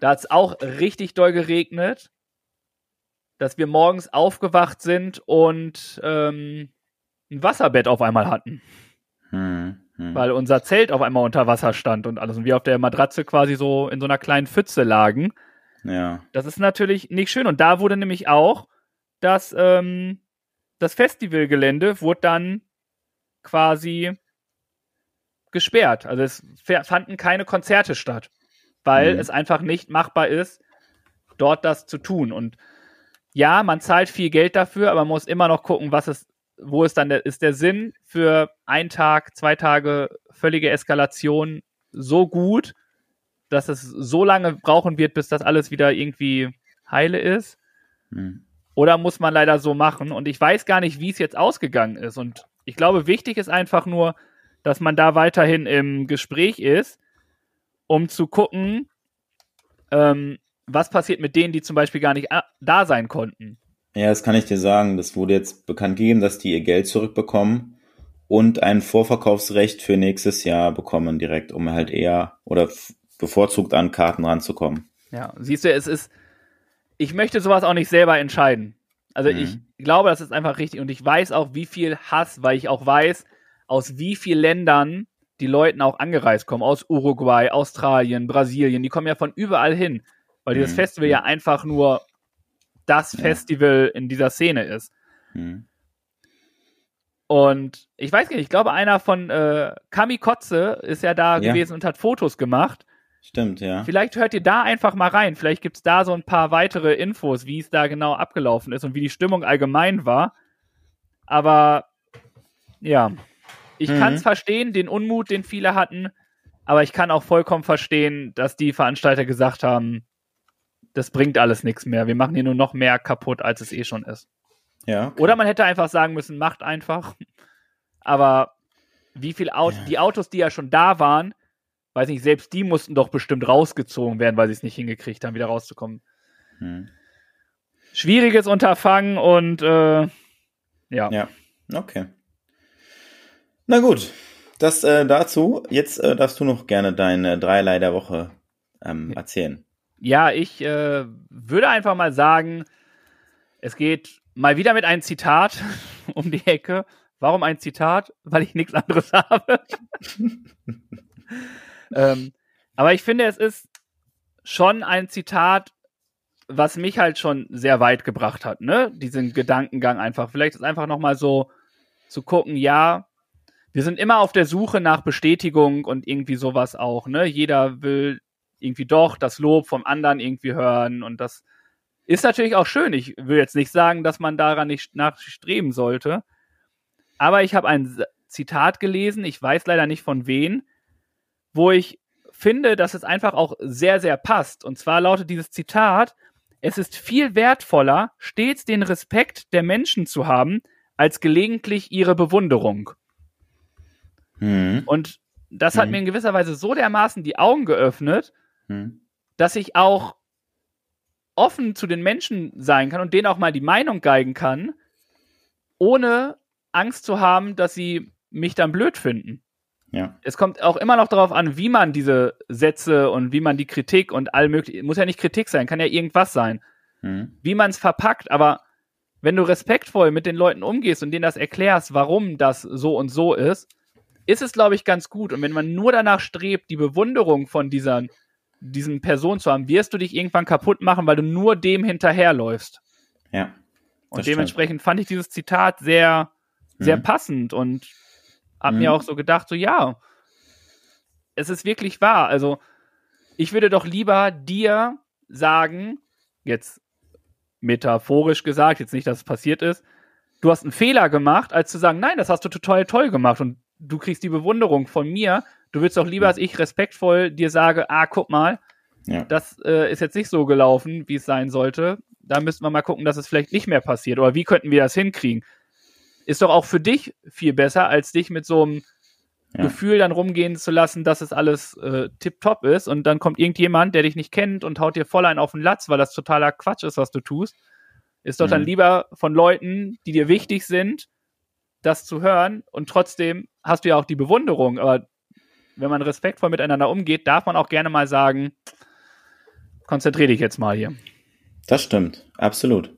Da hat es auch richtig doll geregnet, dass wir morgens aufgewacht sind und ähm, ein Wasserbett auf einmal hatten Hm. Hm. weil unser Zelt auf einmal unter Wasser stand und alles und wir auf der Matratze quasi so in so einer kleinen Pfütze lagen. Ja. Das ist natürlich nicht schön. Und da wurde nämlich auch das, ähm, das Festivalgelände wurde dann quasi gesperrt. Also es fanden keine Konzerte statt, weil Mhm. es einfach nicht machbar ist, dort das zu tun. Und ja, man zahlt viel Geld dafür, aber man muss immer noch gucken, was es, wo ist dann der, ist der Sinn für ein Tag, zwei Tage völlige Eskalation so gut, dass es so lange brauchen wird, bis das alles wieder irgendwie heile ist? Hm. Oder muss man leider so machen? Und ich weiß gar nicht, wie es jetzt ausgegangen ist. Und ich glaube, wichtig ist einfach nur, dass man da weiterhin im Gespräch ist, um zu gucken, ähm, was passiert mit denen, die zum Beispiel gar nicht a- da sein konnten. Ja, das kann ich dir sagen. Das wurde jetzt bekannt gegeben, dass die ihr Geld zurückbekommen und ein Vorverkaufsrecht für nächstes Jahr bekommen direkt, um halt eher oder bevorzugt an Karten ranzukommen. Ja, siehst du, es ist, ich möchte sowas auch nicht selber entscheiden. Also Mhm. ich glaube, das ist einfach richtig und ich weiß auch, wie viel Hass, weil ich auch weiß, aus wie vielen Ländern die Leuten auch angereist kommen, aus Uruguay, Australien, Brasilien, die kommen ja von überall hin, weil dieses Mhm. Festival ja einfach nur das Ja. Festival in dieser Szene ist. Hm. Und ich weiß nicht, ich glaube, einer von äh, Kamikotze ist ja da Ja. gewesen und hat Fotos gemacht. Stimmt, ja. Vielleicht hört ihr da einfach mal rein. Vielleicht gibt's da so ein paar weitere Infos, wie es da genau abgelaufen ist und wie die Stimmung allgemein war. Aber ja, ich Mhm. kann's verstehen, den Unmut, den viele hatten. Aber ich kann auch vollkommen verstehen, dass die Veranstalter gesagt haben, das bringt alles nichts mehr. Wir machen hier nur noch mehr kaputt, als es eh schon ist. Ja. okay. Oder man hätte einfach sagen müssen, macht einfach. Aber wie viel Auto, Ja. die Autos, die ja schon da waren, weiß nicht, selbst die mussten doch bestimmt rausgezogen werden, weil sie es nicht hingekriegt haben, wieder rauszukommen. Hm. Schwieriges Unterfangen und äh, ja. Ja, okay. Na gut, das äh, dazu. Jetzt äh, darfst du noch gerne deine Dreierlei der Woche ähm, erzählen. Ja, ich äh, würde einfach mal sagen, es geht mal wieder mit einem Zitat um die Ecke. Warum ein Zitat? Weil ich nichts anderes habe. ähm, aber ich finde, es ist schon ein Zitat, was mich halt schon sehr weit gebracht hat, ne? Diesen Gedankengang einfach. Vielleicht ist einfach nochmal so zu gucken, ja, wir sind immer auf der Suche nach Bestätigung und irgendwie sowas auch, ne? Jeder will irgendwie doch das Lob vom anderen irgendwie hören und das ist natürlich auch schön. Ich will jetzt nicht sagen, dass man daran nicht nachstreben sollte, aber ich habe ein Zitat gelesen, ich weiß leider nicht von wen, wo ich finde, dass es einfach auch sehr, sehr passt. Und zwar lautet dieses Zitat, es ist viel wertvoller, stets den Respekt der Menschen zu haben, als gelegentlich ihre Bewunderung. Hm. Und das hat Mhm. mir in gewisser Weise so dermaßen die Augen geöffnet, Hm. dass ich auch offen zu den Menschen sein kann und denen auch mal die Meinung geigen kann, ohne Angst zu haben, dass sie mich dann blöd finden. Ja. Es kommt auch immer noch darauf an, wie man diese Sätze und wie man die Kritik und all mögliche, muss ja nicht Kritik sein, kann ja irgendwas sein, Hm. wie man es verpackt, aber wenn du respektvoll mit den Leuten umgehst und denen das erklärst, warum das so und so ist, ist es, glaube ich, ganz gut. Und wenn man nur danach strebt, die Bewunderung von dieser, diesen Personen zu haben, wirst du dich irgendwann kaputt machen, weil du nur dem hinterherläufst. Ja. Und dementsprechend fand ich dieses Zitat sehr, sehr Mhm. passend und hab Mhm. mir auch so gedacht, so ja, es ist wirklich wahr. Also ich würde doch lieber dir sagen, jetzt metaphorisch gesagt, jetzt nicht, dass es passiert ist, du hast einen Fehler gemacht, als zu sagen, nein, das hast du total toll gemacht und du kriegst die Bewunderung von mir. Du willst doch lieber, als ich respektvoll dir sage, ah, guck mal, Ja. das äh, ist jetzt nicht so gelaufen, wie es sein sollte. Da müssten wir mal gucken, dass es vielleicht nicht mehr passiert. Oder wie könnten wir das hinkriegen? Ist doch auch für dich viel besser, als dich mit so einem Ja. Gefühl dann rumgehen zu lassen, dass es alles äh, tipptopp ist und dann kommt irgendjemand, der dich nicht kennt und haut dir voll einen auf den Latz, weil das totaler Quatsch ist, was du tust. Ist doch dann Mhm. lieber von Leuten, die dir wichtig sind, das zu hören und trotzdem hast du ja auch die Bewunderung. Aber wenn man respektvoll miteinander umgeht, darf man auch gerne mal sagen, konzentrier dich jetzt mal hier. Das stimmt. Absolut.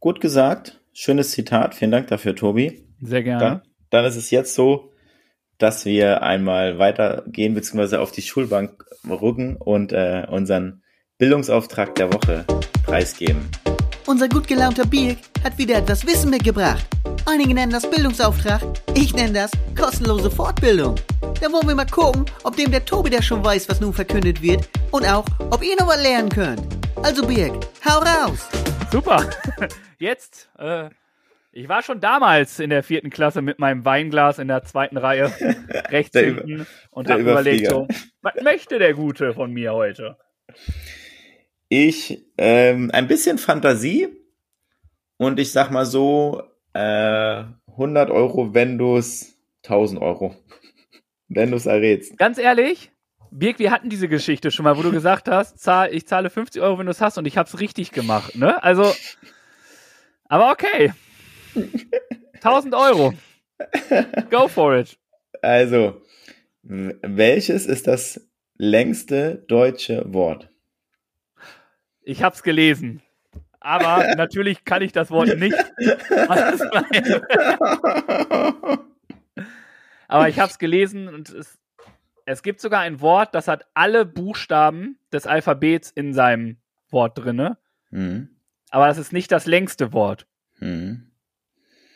Gut gesagt. Schönes Zitat. Vielen Dank dafür, Tobi. Sehr gerne. Dann, dann ist es jetzt so, dass wir einmal weitergehen bzw. auf die Schulbank rücken und äh, unseren Bildungsauftrag der Woche preisgeben. Unser gut gelaunter Birk hat wieder etwas Wissen mitgebracht. Einige nennen das Bildungsauftrag, ich nenne das kostenlose Fortbildung. Da wollen wir mal gucken, ob dem der Tobi das schon weiß, was nun verkündet wird und auch, ob ihr noch was lernen könnt. Also Birk, hau raus! Super. Jetzt, äh, ich war schon damals in der vierten Klasse mit meinem Weinglas in der zweiten Reihe rechts Der Über- hinten und habe überlegt, so, was möchte der Gute von mir heute? Ich, ähm, ein bisschen Fantasie und ich sag mal so, äh, 100 Euro, wenn du's, 1000 Euro. Wenn du's errätst. Ganz ehrlich, Birk, wir hatten diese Geschichte schon mal, wo du gesagt hast, zahl, ich zahle 50 Euro, wenn du es hast und ich habe es richtig gemacht, ne? Also, aber okay. 1000 Euro. Go for it. Also, welches ist das längste deutsche Wort? Ich hab's gelesen. Aber natürlich kann ich das Wort nicht. Aber ich hab's gelesen und es, es gibt sogar ein Wort, das hat alle Buchstaben des Alphabets in seinem Wort drinne. Hm, Aber das ist nicht das längste Wort. hm.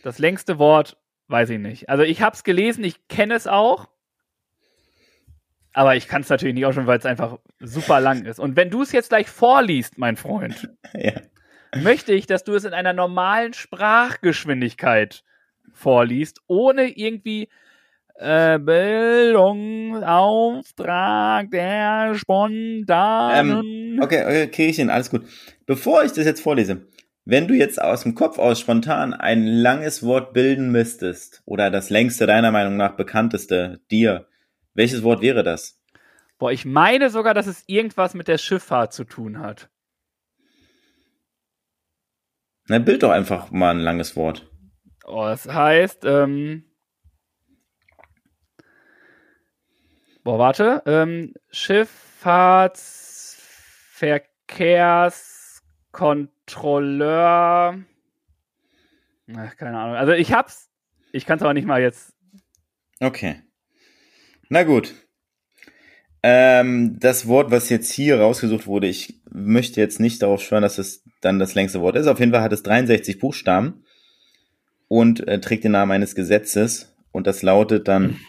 Das längste Wort weiß ich nicht. Also ich hab's gelesen, ich kenne es auch. Aber ich kann es natürlich nicht aussprechen, weil es einfach super lang ist. Und wenn du es jetzt gleich vorliest, mein Freund, Ja. möchte ich, dass du es in einer normalen Sprachgeschwindigkeit vorliest, ohne irgendwie äh, Bildungsauftrag der spontanen Okay, okay, ich hin, alles gut. Bevor ich das jetzt vorlese, wenn du jetzt aus dem Kopf aus spontan ein langes Wort bilden müsstest, oder das längste deiner Meinung nach bekannteste dir, welches Wort wäre das? Boah, ich meine sogar, dass es irgendwas mit der Schifffahrt zu tun hat. Na, bild doch einfach mal ein langes Wort. Oh, das heißt, ähm. Boah, warte. Ähm, Schifffahrtsverkehrskontrolleur. Ach, keine Ahnung. Also ich hab's. Ich kann es aber nicht mal jetzt. Okay. Na gut. Ähm, das Wort, was jetzt hier rausgesucht wurde, ich möchte jetzt nicht darauf schwören, dass es dann das längste Wort ist. Auf jeden Fall hat es 63 Buchstaben und äh, trägt den Namen eines Gesetzes und das lautet dann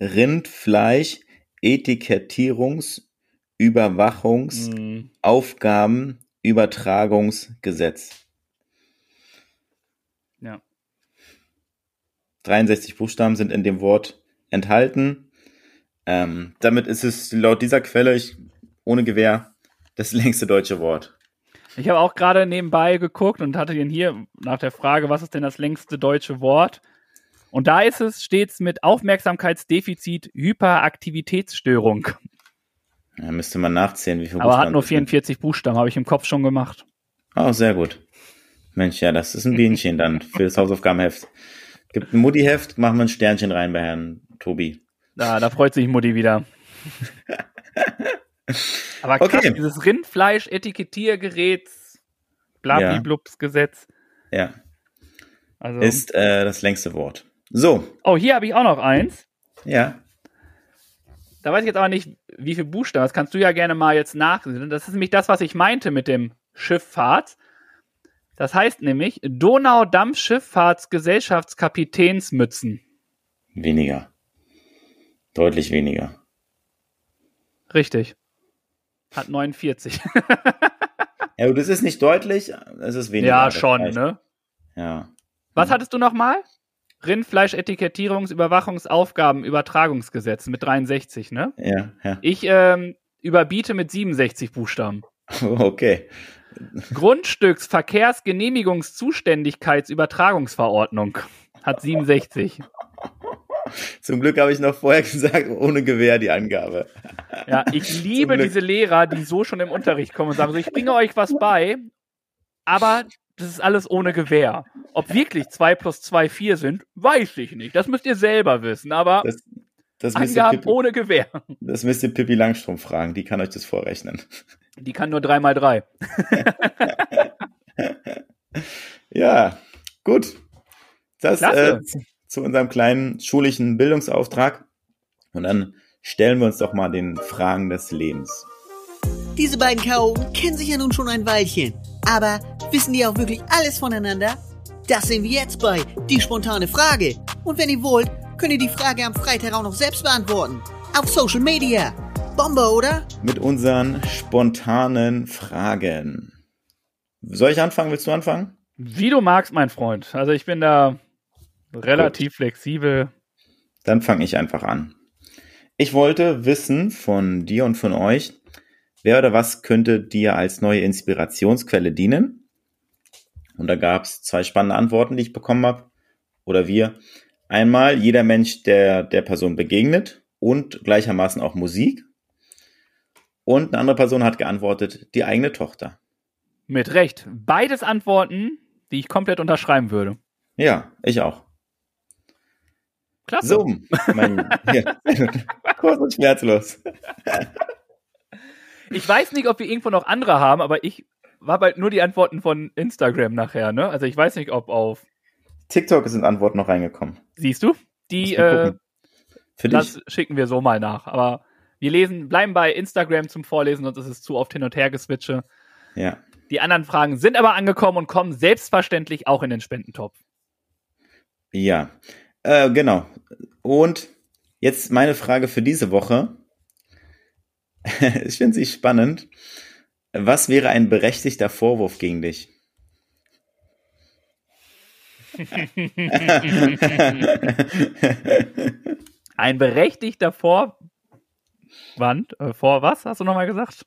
Rindfleisch Etikettierungs Überwachungs Hm, Aufgaben Übertragungsgesetz. ja. 63 Buchstaben sind in dem Wort enthalten. Ähm, damit ist es laut dieser Quelle, ich, ohne Gewehr, das längste deutsche Wort. Ich habe auch gerade nebenbei geguckt und hatte den hier nach der Frage, was ist denn das längste deutsche Wort? Und da ist es stets mit Aufmerksamkeitsdefizit Hyperaktivitätsstörung. Da müsste man nachzählen, wie viele Aber hat nur das sind. 44 Buchstaben, habe ich im Kopf schon gemacht. Oh, sehr gut. Mensch, ja, das ist ein Bienchen dann für das Hausaufgabenheft. Gibt ein Mutti-Heft, machen wir ein Sternchen rein bei Herrn Tobi. Da, da freut sich Mutti wieder. Aber krass, Okay. dieses Rindfleisch-Etikettiergerät, Blablablups-Gesetz. Ja, Also, ist äh, das längste Wort. So, oh, hier habe ich auch noch eins. ja. Da weiß ich jetzt aber nicht, wie viele Buchstaben. Das kannst du ja gerne mal jetzt nachsehen. Das ist nämlich das, was ich meinte mit dem Schifffahrt. Das heißt nämlich Donaudampfschifffahrtsgesellschaftskapitänsmützen. Weniger. Deutlich weniger. Richtig. Hat 49. Ja, das ist nicht deutlich, es ist weniger. ja, schon, ne? Ja. Was hattest du nochmal? Rindfleisch-Etikettierungs-, Überwachungsaufgaben, Übertragungsgesetz mit 63, ne? Ja, ja. Ich ähm, überbiete mit 67 Buchstaben. Okay. Grundstücksverkehrsgenehmigungszuständigkeitsübertragungsverordnung hat 67. Zum Glück habe ich noch vorher gesagt, ohne Gewehr die Angabe. Ja, ich liebe diese Lehrer, die so schon im Unterricht kommen und sagen so, ich bringe euch was bei, aber das ist alles ohne Gewehr. Ob wirklich 2 plus 2 4 sind, weiß ich nicht. Das müsst ihr selber wissen, aber Das, das, Angaben Pippi, ohne Gewehr. das müsst ihr Pippi Langstrumpf fragen, die kann euch das vorrechnen. Die kann nur 3 mal 3. Ja, gut. Das äh, zu unserem kleinen schulischen Bildungsauftrag. Und dann stellen wir uns doch mal den Fragen des Lebens. Diese beiden Chaoten kennen sich ja nun schon ein Weilchen. Aber wissen die auch wirklich alles voneinander? Das sehen wir jetzt bei Die spontane Frage. Und wenn ihr wollt, könnt ihr die Frage am Freitag auch noch selbst beantworten. Auf Social Media. Bombe, oder? Mit unseren spontanen Fragen. Soll ich anfangen? Willst du anfangen? Wie du magst, mein Freund. Also ich bin da relativ flexibel. Dann fange ich einfach an. Ich wollte wissen von dir und von euch, wer oder was könnte dir als neue Inspirationsquelle dienen? Und da gab es zwei spannende Antworten, die ich bekommen habe. Oder wir. Einmal jeder Mensch, der der Person begegnet und gleichermaßen auch Musik. Und eine andere Person hat geantwortet, die eigene Tochter. Mit Recht. Beides Antworten, die ich komplett unterschreiben würde. Ja, ich auch. Klasse. So, mein, hier. kurz und schmerzlos. Ich weiß nicht, ob wir irgendwo noch andere haben, aber ich war bald nur die Antworten von Instagram nachher, ne? Also ich weiß nicht, ob auf. TikTok sind Antworten noch reingekommen. Siehst du? Die, äh. Für dich? das schicken wir so mal nach. Aber wir lesen, bleiben bei Instagram zum Vorlesen, sonst ist es zu oft hin und her geswitche. Ja. Die anderen Fragen sind aber angekommen und kommen selbstverständlich auch in den Spendentopf. Ja. Äh, genau. Und jetzt meine Frage für diese Woche. ich finde sie spannend. Was wäre ein berechtigter Vorwurf gegen dich? Ein berechtigter Vor Wand. Äh, vor was, hast du nochmal gesagt?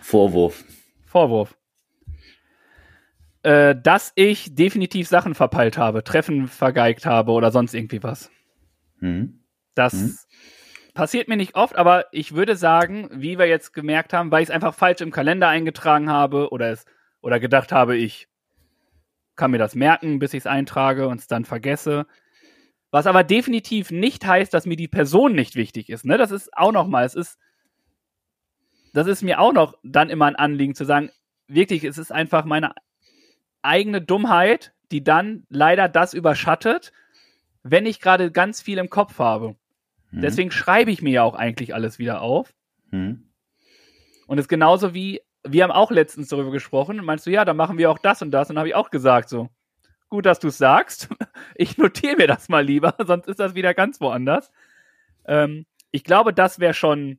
Vorwurf. Vorwurf. Äh, dass ich definitiv Sachen verpeilt habe, Treffen vergeigt habe oder sonst irgendwie was. Mhm. Das Mhm. Passiert mir nicht oft, aber ich würde sagen, wie wir jetzt gemerkt haben, weil ich es einfach falsch im Kalender eingetragen habe oder es oder gedacht habe, ich kann mir das merken, bis ich es eintrage und es dann vergesse. Was aber definitiv nicht heißt, dass mir die Person nicht wichtig ist. Ne? Das ist auch noch mal, es ist, das ist mir auch noch dann immer ein Anliegen zu sagen, wirklich, es ist einfach meine eigene Dummheit, die dann leider das überschattet, wenn ich gerade ganz viel im Kopf habe. Mhm. Deswegen schreibe ich mir ja auch eigentlich alles wieder auf. Mhm. Und es ist genauso wie, wir haben auch letztens darüber gesprochen und meinst du, ja, dann machen wir auch das und das. Und habe ich auch gesagt, so, gut, dass du es sagst. Ich notiere mir das mal lieber, sonst ist das wieder ganz woanders. Ähm, ich glaube, das wäre schon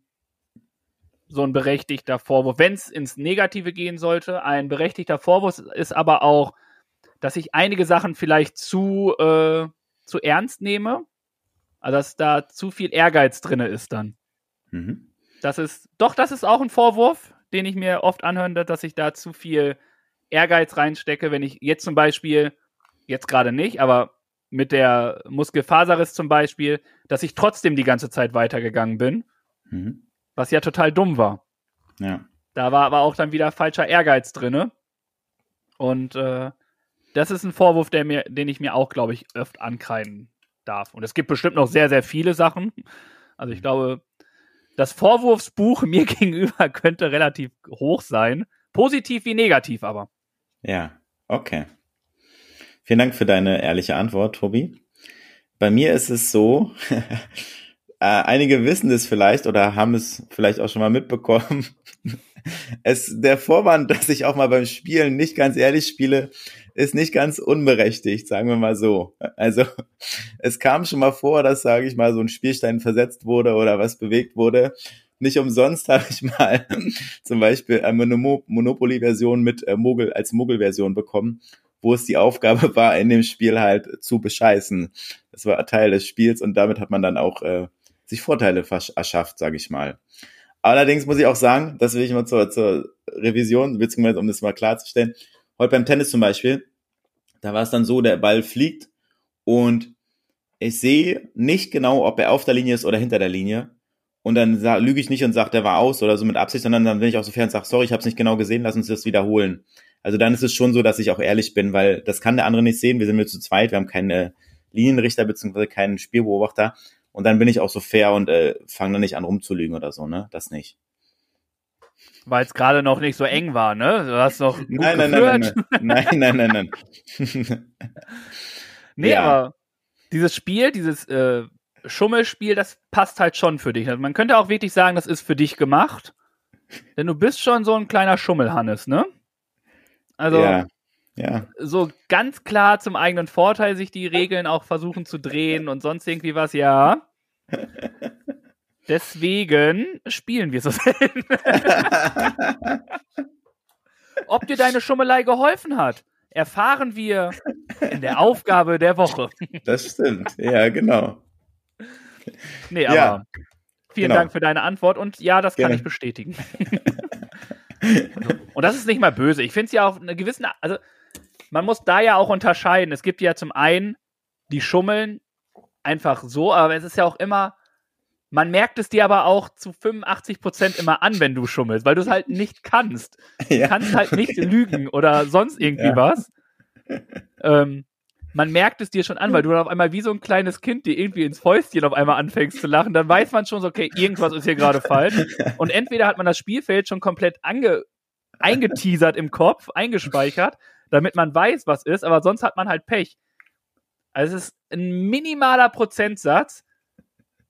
so ein berechtigter Vorwurf. Wenn es ins Negative gehen sollte, ein berechtigter Vorwurf ist aber auch, dass ich einige Sachen vielleicht zu, äh, zu ernst nehme. Also, dass da zu viel Ehrgeiz drin ist dann. Mhm. Das ist, doch, das ist auch ein Vorwurf, den ich mir oft anhöre, dass ich da zu viel Ehrgeiz reinstecke, wenn ich jetzt zum Beispiel, jetzt gerade nicht, aber mit der Muskelfaserriss zum Beispiel, dass ich trotzdem die ganze Zeit weitergegangen bin, Mhm. was ja total dumm war. Ja. Da war aber auch dann wieder falscher Ehrgeiz drinne. Und äh, das ist ein Vorwurf, der mir, den ich mir auch, glaube ich, öfter ankreiden darf. Und es gibt bestimmt noch sehr, sehr viele Sachen. Also ich glaube, das Vorwurfsbuch mir gegenüber könnte relativ hoch sein. Positiv wie negativ aber. Ja, okay. Vielen Dank für deine ehrliche Antwort, Tobi. Bei mir ist es so, äh, einige wissen es vielleicht oder haben es vielleicht auch schon mal mitbekommen. Es, der Vorwand, dass ich auch mal beim Spielen nicht ganz ehrlich spiele, ist nicht ganz unberechtigt, sagen wir mal so. Also es kam schon mal vor, dass, sage ich mal, so ein Spielstein versetzt wurde oder was bewegt wurde. Nicht umsonst habe ich mal zum Beispiel eine Mono- Monopoly-Version mit äh, Mogel als Mogel-Version bekommen, wo es die Aufgabe war, in dem Spiel halt zu bescheißen. Das war Teil des Spiels und damit hat man dann auch äh, sich Vorteile erschafft, sage ich mal. Allerdings muss ich auch sagen, das will ich mal zur, zur Revision, beziehungsweise um das mal klarzustellen, heute beim Tennis zum Beispiel, da war es dann so, der Ball fliegt und ich sehe nicht genau, ob er auf der Linie ist oder hinter der Linie. Und dann lüge ich nicht und sage, der war aus oder so mit Absicht, sondern dann bin ich auch so fair und sage, sorry, ich habe es nicht genau gesehen, lass uns das wiederholen. Also dann ist es schon so, dass ich auch ehrlich bin, weil das kann der andere nicht sehen. Wir sind nur zu zweit, wir haben keinen äh, Linienrichter beziehungsweise keinen Spielbeobachter. Und dann bin ich auch so fair und äh, fange dann nicht an rumzulügen oder so, ne? Das nicht. Weil es gerade noch nicht so eng war, ne? Du hast noch Nein, nein, nein, geführt. nein, nein, nein, nein, nein. Nee, Ja. aber dieses Spiel, dieses äh, Schummelspiel, das passt halt schon für dich. Also man könnte auch wirklich sagen, das ist für dich gemacht. Denn du bist schon so ein kleiner Schummelhannes, ne? Also ja, ja, so ganz klar zum eigenen Vorteil sich die Regeln auch versuchen zu drehen und sonst irgendwie was, ja. Deswegen spielen wir so selten. Ob dir deine Schummelei geholfen hat, erfahren wir in der Aufgabe der Woche. das stimmt. Ja, genau. Nee, Ja, aber vielen genau. Dank für deine Antwort und ja, das kann Gerne. ich bestätigen. und das ist nicht mal böse. Ich finde es ja auf eine gewisse, also man muss da ja auch unterscheiden. Es gibt ja zum einen die schummeln einfach so, aber es ist ja auch immer, man merkt es dir aber auch zu 85 Prozent immer an, wenn du schummelst, weil du es halt nicht kannst. Du Ja. kannst halt nicht lügen oder sonst irgendwie Ja. was. Ähm, man merkt es dir schon an, weil du dann auf einmal wie so ein kleines Kind dir irgendwie ins Fäustchen auf einmal anfängst zu lachen, dann weiß man schon so, okay, irgendwas ist hier gerade falsch. Und entweder hat man das Spielfeld schon komplett ange eingeteasert im Kopf, eingespeichert, damit man weiß, was ist, aber sonst hat man halt Pech. Also es ist ein minimaler Prozentsatz,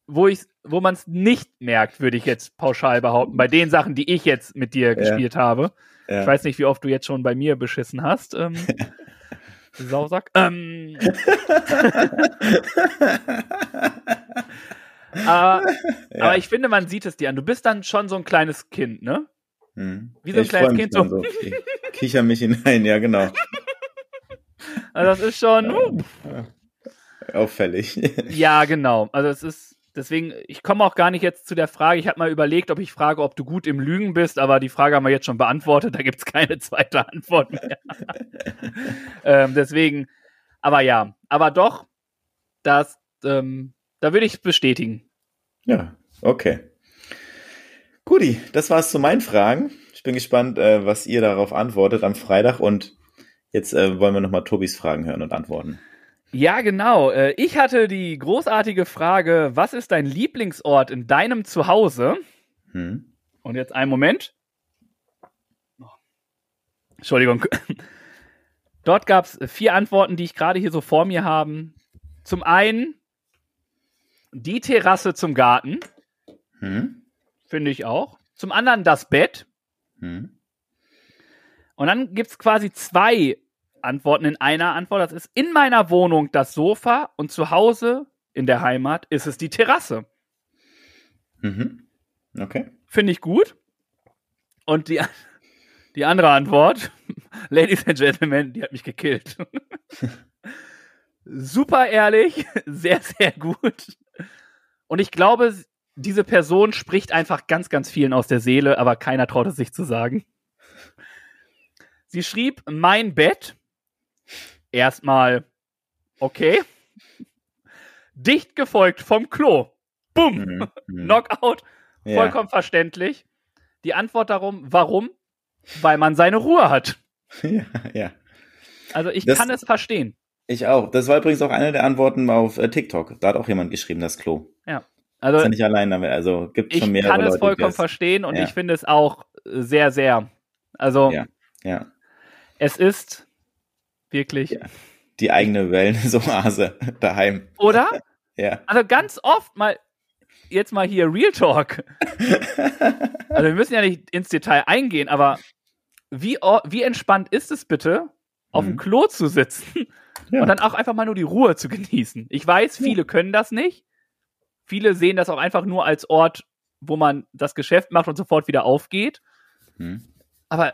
wo ich, wo man es nicht merkt, würde ich jetzt pauschal behaupten, bei den Sachen, die ich jetzt mit dir gespielt habe. Ja. Ich weiß nicht, wie oft du jetzt schon bei mir beschissen hast. Ähm, Sausack. Ähm, aber, Ja. aber ich finde, man sieht es dir an. Du bist dann schon so ein kleines Kind, ne? Hm. Wie so ein Ich kleines Kind, dann so. Ich kicher mich hinein, ja, genau. Also das ist schon. Uh, Auffällig. ja, genau. Also es ist. deswegen, ich komme auch gar nicht jetzt zu der Frage. Ich habe mal überlegt, ob ich frage, ob du gut im Lügen bist, aber die Frage haben wir jetzt schon beantwortet. Da gibt es keine zweite Antwort mehr. ähm, deswegen, aber ja, aber doch, das, ähm, da würde ich bestätigen. Ja, okay. Guti, das war's zu meinen Fragen. Ich bin gespannt, äh, was ihr darauf antwortet am Freitag und jetzt äh, wollen wir nochmal Tobis Fragen hören und antworten. Ja, genau. Äh, Ich hatte die großartige Frage, was ist dein Lieblingsort in deinem Zuhause? Hm? Und jetzt einen Moment. Entschuldigung. Dort gab es vier Antworten, die ich gerade hier so vor mir habe. Zum einen die Terrasse zum Garten, Hm? Finde ich auch. Zum anderen das Bett. Hm? Und dann gibt es quasi zwei Antworten in einer Antwort. Das ist in meiner Wohnung das Sofa und zu Hause in der Heimat ist es die Terrasse. Mhm. Okay. Finde ich gut. Und die, die andere Antwort, Ladies and Gentlemen, die hat mich gekillt. Super ehrlich, sehr, sehr gut. Und ich glaube, diese Person spricht einfach ganz, ganz vielen aus der Seele, aber keiner traut es sich zu sagen. Sie schrieb, mein Bett. Erstmal, okay. Dicht gefolgt vom Klo. Bumm. Mhm. Mhm. Knockout. Ja. Vollkommen verständlich. Die Antwort darum, warum? Weil man seine Ruhe hat. ja, ja. Also ich Das- kann es verstehen. Ich auch. Das war übrigens auch eine der Antworten auf äh, TikTok. Da hat auch jemand geschrieben, das Klo. Also Ist ja nicht allein damit. Also gibt ich schon mehrere kann es Leute, die vollkommen das- verstehen und ja. ich finde es auch sehr, sehr. Also Ja. Ja. es ist wirklich, Ja. Die eigene Wellness-Oase daheim. oder? Ja. Also ganz oft mal, jetzt mal hier Real Talk. Also wir müssen ja nicht ins Detail eingehen, aber wie, wie entspannt ist es bitte, auf dem Mhm. Klo zu sitzen Ja. und dann auch einfach mal nur die Ruhe zu genießen? Ich weiß, viele können das nicht. Viele sehen das auch einfach nur als Ort, wo man das Geschäft macht und sofort wieder aufgeht. Hm. Aber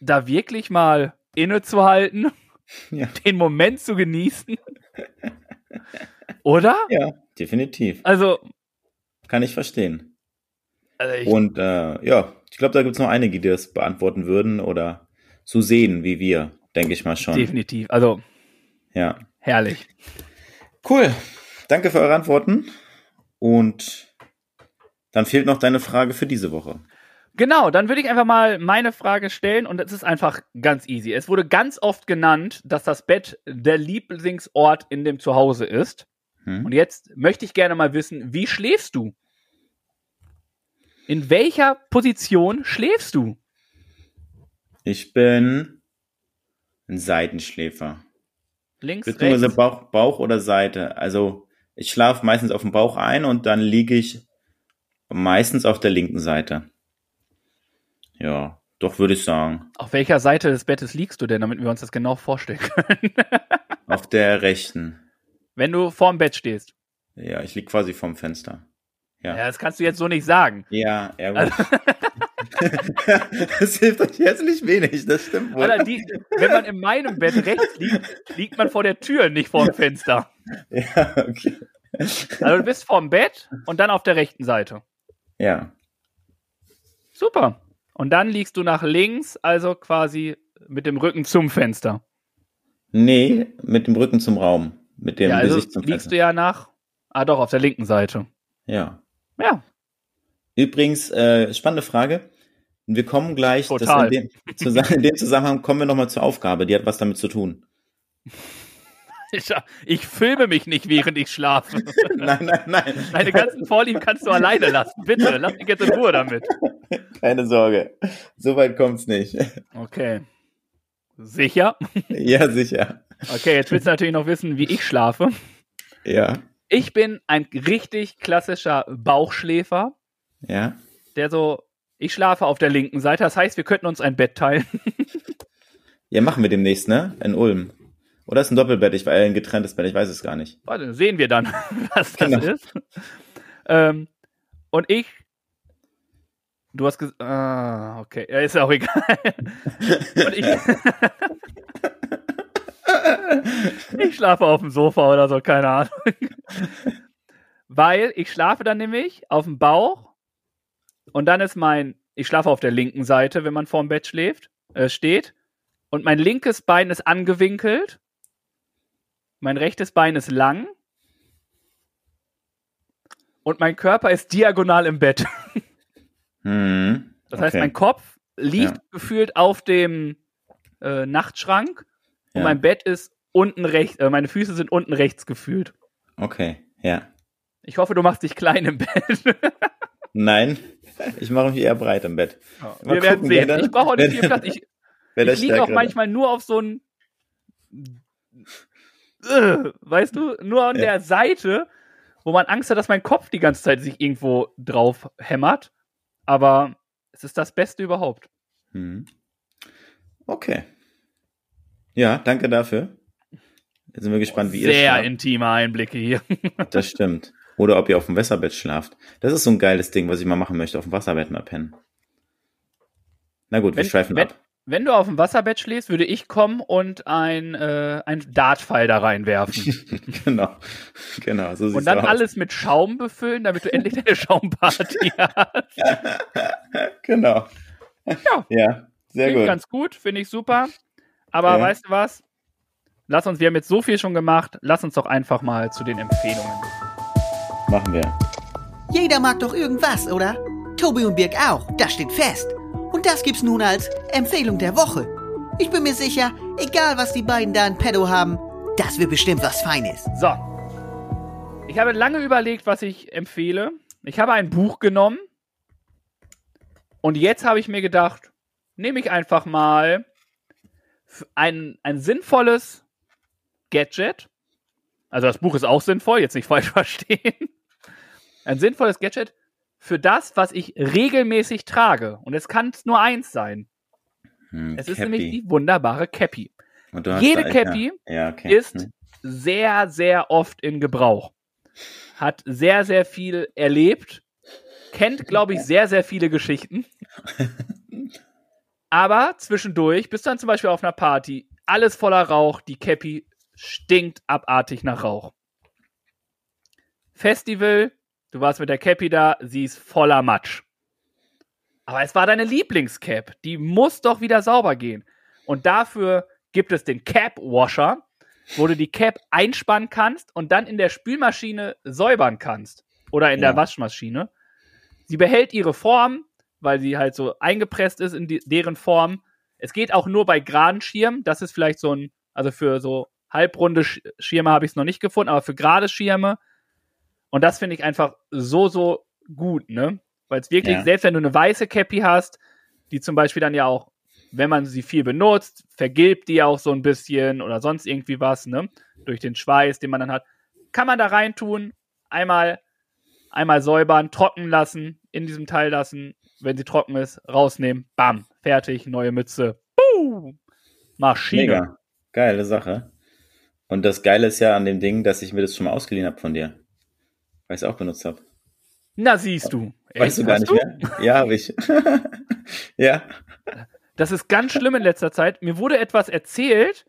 da wirklich mal innezuhalten, Ja. den Moment zu genießen. Oder? ja, definitiv. Also, Kann ich verstehen. also ich, Und äh, ja, ich glaube, da gibt es noch einige, die das beantworten würden oder so sehen wie wir, denke ich mal schon. definitiv. Also, Ja. herrlich. Cool. Danke für eure Antworten. Und dann fehlt noch deine Frage für diese Woche. Genau, dann würde ich einfach mal meine Frage stellen und es ist einfach ganz easy. Es wurde ganz oft genannt, dass das Bett der Lieblingsort in dem Zuhause ist. Hm? Und jetzt möchte ich gerne mal wissen, wie schläfst du? In welcher Position schläfst du? Ich bin ein Seitenschläfer. Links, Beziehungsweise rechts? Bauch, Bauch oder Seite. Also ich schlafe meistens auf dem Bauch ein und dann liege ich meistens auf der linken Seite. Ja, doch würde ich sagen. Auf welcher Seite des Bettes liegst du denn, damit wir uns das genau vorstellen können? Auf der rechten. Wenn du vorm Bett stehst. Ja, ich liege quasi vorm Fenster. Ja, Ja. das kannst du jetzt so nicht sagen. Ja, ja gut. das hilft euch herzlich wenig, das stimmt wohl. Alter, die, wenn man in meinem Bett rechts liegt, liegt man vor der Tür, nicht vor dem Fenster. Ja, okay. Also du bist vorm Bett und dann auf der rechten Seite. Ja, Super. Und dann liegst du nach links, also quasi mit dem Rücken zum Fenster. nee, mit dem Rücken zum Raum, mit dem ja, also Gesicht zum liegst Fenster. du ja nach. Ah, doch, auf der linken Seite. Ja. Ja. Übrigens, äh, spannende Frage. Wir kommen gleich, in, dem, in dem Zusammenhang kommen wir nochmal zur Aufgabe, die hat was damit zu tun. Ich, ich filme mich nicht, während ich schlafe. Nein, nein, nein. Deine ganzen Vorlieben kannst du alleine lassen. Bitte, lass mich jetzt in Ruhe damit. Keine Sorge. So weit kommt's nicht. Okay. Sicher? ja, sicher. Okay, jetzt willst du natürlich noch wissen, wie ich schlafe. Ja, Ich bin ein richtig klassischer Bauchschläfer, ja. der so, ich schlafe auf der linken Seite. Das heißt, wir könnten uns ein Bett teilen. Ja, machen wir demnächst, ne? In Ulm. Oder ist ein Doppelbett, ich, äh, ein getrenntes Bett, ich weiß es gar nicht. Warte, sehen wir dann, was das Genau. ist. Ähm, und ich. Du hast gesagt. Ah, okay. Ja, ist ja auch egal. und ich. ich schlafe auf dem Sofa oder so, keine Ahnung. weil ich schlafe dann nämlich auf dem Bauch und dann ist mein, ich schlafe auf der linken Seite, wenn man vorm Bett schläft, äh, steht und mein linkes Bein ist angewinkelt, mein rechtes Bein ist lang und mein Körper ist diagonal im Bett. Hm. Das heißt, Okay. mein Kopf liegt Ja. gefühlt auf dem äh, Nachtschrank und Ja. mein Bett ist unten rechts, äh, meine Füße sind unten rechts gefühlt. Okay, ja. Ich hoffe, du machst dich klein im Bett. Nein, ich mache mich eher breit im Bett. Mal Wir werden gucken, sehen. da- ich brauche auch nicht viel Platz. Ich, ich liege auch manchmal nur auf so ein, äh, weißt du, nur an Ja. der Seite, wo man Angst hat, dass mein Kopf die ganze Zeit sich irgendwo drauf hämmert. Aber es ist das Beste überhaupt. Hm. Okay. Ja, danke dafür. Jetzt sind wir gespannt, wie ihr Sehr intime Einblicke hier. Das stimmt. Oder ob ihr auf dem Wasserbett schlaft. Das ist so ein geiles Ding, was ich mal machen möchte, auf dem Wasserbett mal pennen. Na gut, wir Wenn- schweifen wenn- ab. Wenn du auf dem Wasserbett schläfst, würde ich kommen und ein, äh, ein Dartpfeil da reinwerfen. genau. Genau, so und dann aus. alles mit Schaum befüllen, damit du endlich deine Schaumparty hast. Genau. Ja. Ja, sehr Klingt gut. ganz gut, finde ich super. Aber Ja. weißt du was? Lass uns, wir haben jetzt so viel schon gemacht, lass uns doch einfach mal zu den Empfehlungen. Machen wir. Jeder mag doch irgendwas, oder? Tobi und Birg auch, das steht fest. Und das gibt's nun als Empfehlung der Woche. Ich bin mir sicher, egal was die beiden da in Pedo haben, das wird bestimmt was Feines. So. Ich habe lange überlegt, was ich empfehle. Ich habe ein Buch genommen. Und jetzt habe ich mir gedacht, nehme ich einfach mal ein, ein sinnvolles Gadget. Also das Buch ist auch sinnvoll, jetzt nicht falsch verstehen. Ein sinnvolles Gadget für das, was ich regelmäßig trage. Und es kann nur eins sein. Hm, Es ist Cappy. nämlich die wunderbare Cappy. Jede da- Cappy ja, ja, okay. ist Hm. sehr, sehr oft in Gebrauch. Hat sehr, sehr viel erlebt. Kennt, glaube ich, sehr, sehr viele Geschichten. Aber zwischendurch bist du dann zum Beispiel auf einer Party, alles voller Rauch, die Cappy stinkt abartig nach Rauch. Festival, du warst mit der Cappy da, sie ist voller Matsch. Aber es war deine Lieblingscap, die muss doch wieder sauber gehen. Und dafür gibt es den Cap Washer, wo du die Cap einspannen kannst und dann in der Spülmaschine säubern kannst. Oder in Ja. der Waschmaschine. Sie behält ihre Form, weil sie halt so eingepresst ist in die, deren Form. Es geht auch nur bei geraden Schirmen. Das ist vielleicht so ein, also für so halbrunde Sch- Schirme habe ich es noch nicht gefunden, aber für gerade Schirme. Und das finde ich einfach so, so gut, ne? Weil es wirklich, Ja. selbst wenn du eine weiße Cappy hast, die zum Beispiel dann ja auch, wenn man sie viel benutzt, vergilbt die auch so ein bisschen oder sonst irgendwie was, ne? Durch den Schweiß, den man dann hat. Kann man da reintun, einmal, einmal säubern, trocken lassen, in diesem Teil lassen, wenn sie trocken ist, rausnehmen, bam, fertig, neue Mütze. Boom! Maschine. Mega. Geile Sache. Und das Geile ist ja an dem Ding, dass ich mir das schon mal ausgeliehen habe von dir. Weil ich es auch benutzt habe. Na, siehst du. Weißt du Echt, gar nicht mehr? Ja, habe ich. ja. Das ist ganz schlimm in letzter Zeit. Mir wurde etwas erzählt.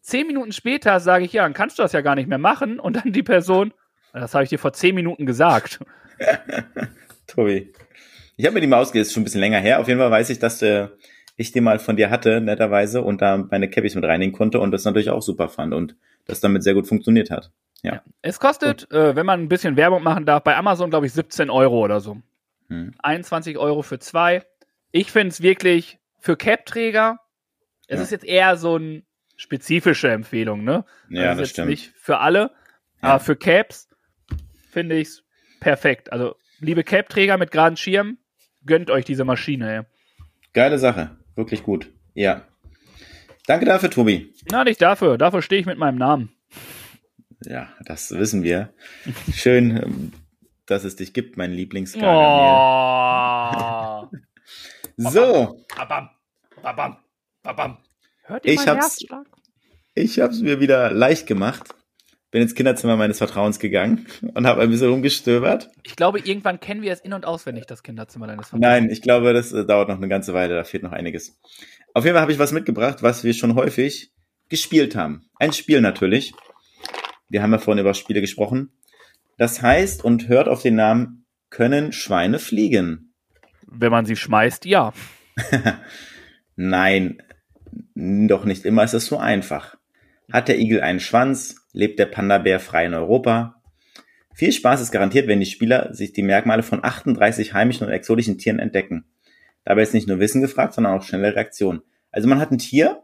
Zehn Minuten später sage ich, ja, dann kannst du das ja gar nicht mehr machen. Und dann die Person, das habe ich dir vor zehn Minuten gesagt. Tobi. Ich habe mir die mal ausgeliehen, ist schon ein bisschen länger her. Auf jeden Fall weiß ich, dass äh, ich die mal von dir hatte, netterweise, und da meine Cappies mit reinigen konnte und das natürlich auch super fand und das damit sehr gut funktioniert hat. Ja. Es kostet, äh, wenn man ein bisschen Werbung machen darf, bei Amazon, glaube ich, 17 Euro oder so. Hm. 21 Euro für zwei. Ich finde es wirklich für Cap-Träger. Es Ja. ist jetzt eher so eine spezifische Empfehlung, ne? Ja, ist das stimmt. nicht für alle, Ja. aber für Caps finde ich es perfekt. Also, liebe Cap-Träger mit geraden Schirm, gönnt euch diese Maschine. Ey. Geile Sache. Wirklich gut. Ja. Danke dafür, Tobi. Na, nicht dafür. Dafür stehe ich mit meinem Namen. Ja, das wissen wir. Schön, ähm, dass es dich gibt, mein Lieblingsgargamel. Oh. So, babam, babam, babam. Hört ihr Ich meinen hab's- Herzschlag? ich habe es mir wieder leicht gemacht. Bin ins Kinderzimmer meines Vertrauens gegangen und habe ein bisschen rumgestöbert. Ich glaube, irgendwann kennen wir es in- und auswendig, das Kinderzimmer deines Vaters. Nein, ich glaube, das äh, dauert noch eine ganze Weile, da fehlt noch einiges. Auf jeden Fall habe ich was mitgebracht, was wir schon häufig gespielt haben. Ein Spiel natürlich. Wir haben ja vorhin über Spiele gesprochen. Das heißt, und hört auf den Namen, können Schweine fliegen? Wenn man sie schmeißt, ja. Nein, doch nicht immer ist es so einfach. Hat der Igel einen Schwanz, lebt der Panda-Bär frei in Europa. Viel Spaß ist garantiert, wenn die Spieler sich die Merkmale von 38 heimischen und exotischen Tieren entdecken. Dabei ist nicht nur Wissen gefragt, sondern auch schnelle Reaktion. Also man hat ein Tier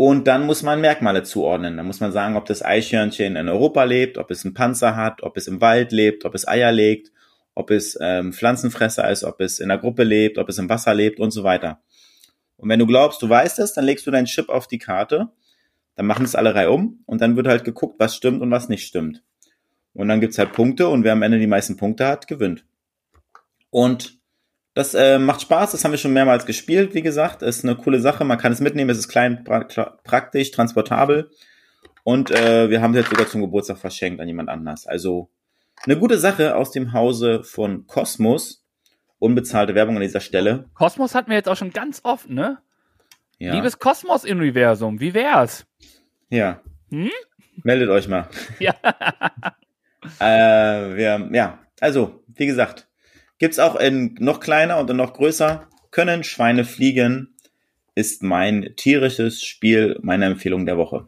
und dann muss man Merkmale zuordnen. Dann muss man sagen, ob das Eichhörnchen in Europa lebt, ob es einen Panzer hat, ob es im Wald lebt, ob es Eier legt, ob es ähm, Pflanzenfresser ist, ob es in der Gruppe lebt, ob es im Wasser lebt und so weiter. Und wenn du glaubst, du weißt es, dann legst du deinen Chip auf die Karte, dann machen es alle Reihe um und dann wird halt geguckt, was stimmt und was nicht stimmt. Und dann gibt's halt Punkte und wer am Ende die meisten Punkte hat, gewinnt. Und das äh, macht Spaß, das haben wir schon mehrmals gespielt, wie gesagt. Ist eine coole Sache, man kann es mitnehmen, es ist klein, pra praktisch, transportabel. Und äh, wir haben es jetzt sogar zum Geburtstag verschenkt an jemand anders. Also eine gute Sache aus dem Hause von Cosmos. Unbezahlte Werbung an dieser Stelle. Kosmos hatten wir jetzt auch schon ganz oft, ne? Ja. Liebes Kosmos-Universum, wie wär's? Ja. Hm? Meldet euch mal. Ja. Äh, wir, ja, also, wie gesagt, gibt's auch in noch kleiner und in noch größer. Können Schweine fliegen? Ist mein tierisches Spiel meine Empfehlung der Woche.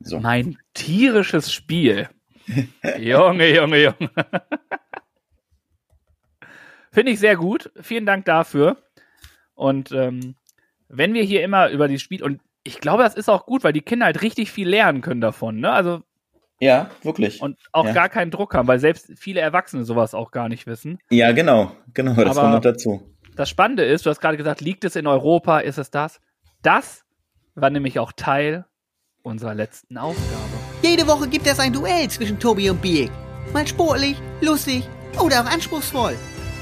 So. Mein tierisches Spiel. Junge, Junge, Junge. Finde ich sehr gut. Vielen Dank dafür. Und ähm, wenn wir hier immer über die Spiel und ich glaube, das ist auch gut, weil die Kinder halt richtig viel lernen können davon. Ne? Also Ja, wirklich. und auch Ja. gar keinen Druck haben, weil selbst viele Erwachsene sowas auch gar nicht wissen. ja, genau, genau, das Aber- kommt noch dazu. Das Spannende ist, du hast gerade gesagt, liegt es in Europa, ist es das? Das war nämlich auch Teil unserer letzten Aufgabe. Jede Woche gibt es ein Duell zwischen Tobi und Biek. Mal sportlich, lustig oder auch anspruchsvoll.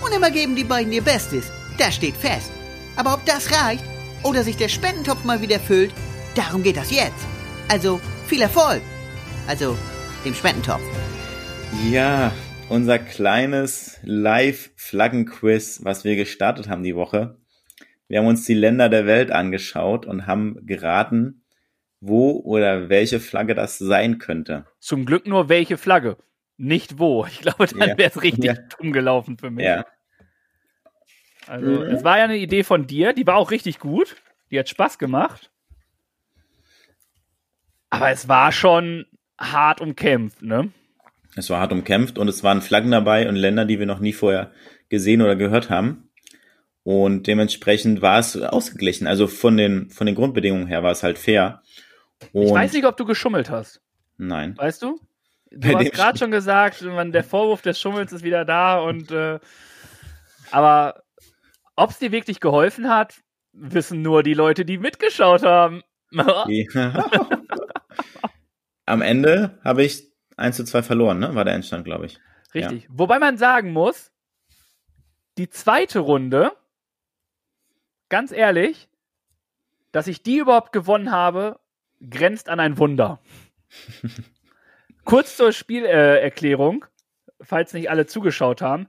Und immer geben die beiden ihr Bestes. Das steht fest. Aber ob das reicht oder sich der Spendentopf mal wieder füllt, darum geht das jetzt. Also viel Erfolg. Also dem Spendentopf. Ja, unser kleines Live-Flaggenquiz, was wir gestartet haben die Woche. Wir haben uns die Länder der Welt angeschaut und haben geraten, wo oder welche Flagge das sein könnte. Zum Glück nur welche Flagge, nicht wo. Ich glaube, dann Ja. wäre es richtig Ja. dumm gelaufen für mich. Ja, Also, Mhm. es war ja eine Idee von dir, die war auch richtig gut. Die hat Spaß gemacht. Aber es war schon hart umkämpft, ne? es war hart umkämpft und es waren Flaggen dabei und Länder, die wir noch nie vorher gesehen oder gehört haben. Und dementsprechend war es ausgeglichen. Also von den, von den Grundbedingungen her war es halt fair. Und Ich weiß nicht, ob du geschummelt hast. Nein. Weißt du? Bei Du hast dem gerade schon gesagt, man, der Vorwurf des Schummels ist wieder da und äh, aber ob es dir wirklich geholfen hat, wissen nur die Leute, die mitgeschaut haben. Ja. Am Ende habe ich 1 zu 2 verloren, ne? War der Endstand, glaube ich. Richtig. Wobei man sagen muss, die zweite Runde, ganz ehrlich, dass ich die überhaupt gewonnen habe, grenzt an ein Wunder. Kurz zur Spielerklärung, äh, falls nicht alle zugeschaut haben.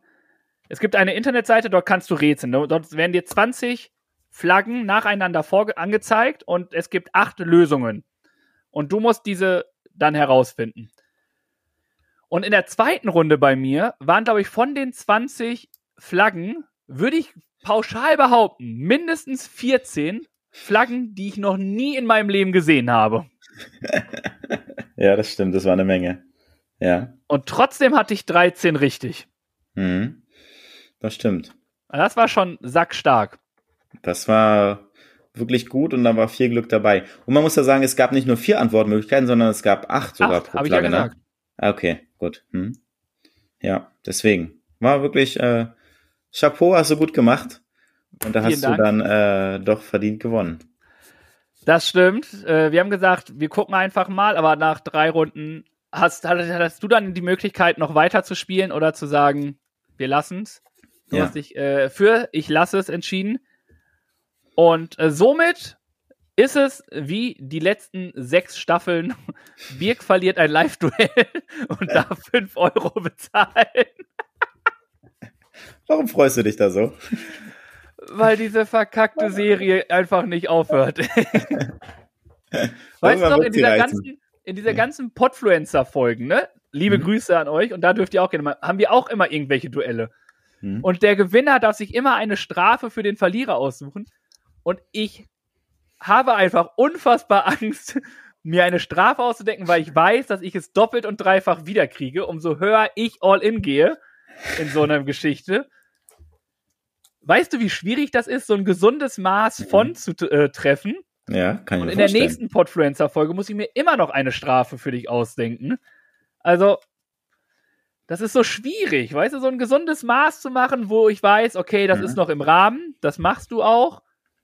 Es gibt eine Internetseite, dort kannst du rätseln. Dort werden dir 20 Flaggen nacheinander angezeigt und es gibt acht Lösungen. Und du musst diese dann herausfinden. Und in der zweiten Runde bei mir waren, glaube ich, von den 20 Flaggen, würde ich pauschal behaupten, mindestens 14 Flaggen, die ich noch nie in meinem Leben gesehen habe. Ja, das stimmt, das war eine Menge. Ja. Und trotzdem hatte ich 13 richtig. Mhm. Das stimmt. Das war schon sackstark. Das war wirklich gut und da war viel Glück dabei. Und man muss ja sagen, es gab nicht nur vier Antwortmöglichkeiten, sondern es gab acht sogar Acht, pro hab ich ja Flagge. gesagt. Ne? Okay, gut. Hm. Ja, deswegen. War wirklich äh, Chapeau, hast du gut gemacht. Und da Vielen hast Dank. du dann äh, doch verdient gewonnen. Das stimmt. Äh, wir haben gesagt, wir gucken einfach mal, aber nach drei Runden hast, hattest du dann die Möglichkeit, noch weiter zu spielen oder zu sagen, wir lassen's. Du Ja. hast dich äh, für ich lasse es entschieden. Und äh, somit ist es wie die letzten sechs Staffeln. Birk verliert ein Live-Duell und darf 5 Euro bezahlen, Warum freust du dich da so? weil diese verkackte Serie einfach nicht aufhört. weißt du noch, in dieser ganzen, in dieser ganzen Podfluencer-Folgen, ne? Liebe Mhm. Grüße an euch und da dürft ihr auch gerne mal, haben wir auch immer irgendwelche Duelle. Hm. Und der Gewinner darf sich immer eine Strafe für den Verlierer aussuchen. Und ich habe einfach unfassbar Angst, mir eine Strafe auszudenken, weil ich weiß, dass ich es doppelt und dreifach wiederkriege, umso höher ich all in gehe in so einer Geschichte. Weißt du, wie schwierig das ist, so ein gesundes Maß von zu äh, treffen? Ja, kann ich Und mir in der vorstellen. nächsten Podfluencer-Folge muss ich mir immer noch eine Strafe für dich ausdenken. Also, das ist so schwierig, weißt du, so ein gesundes Maß zu machen, wo ich weiß, okay, das Mhm. ist noch im Rahmen, das machst du auch.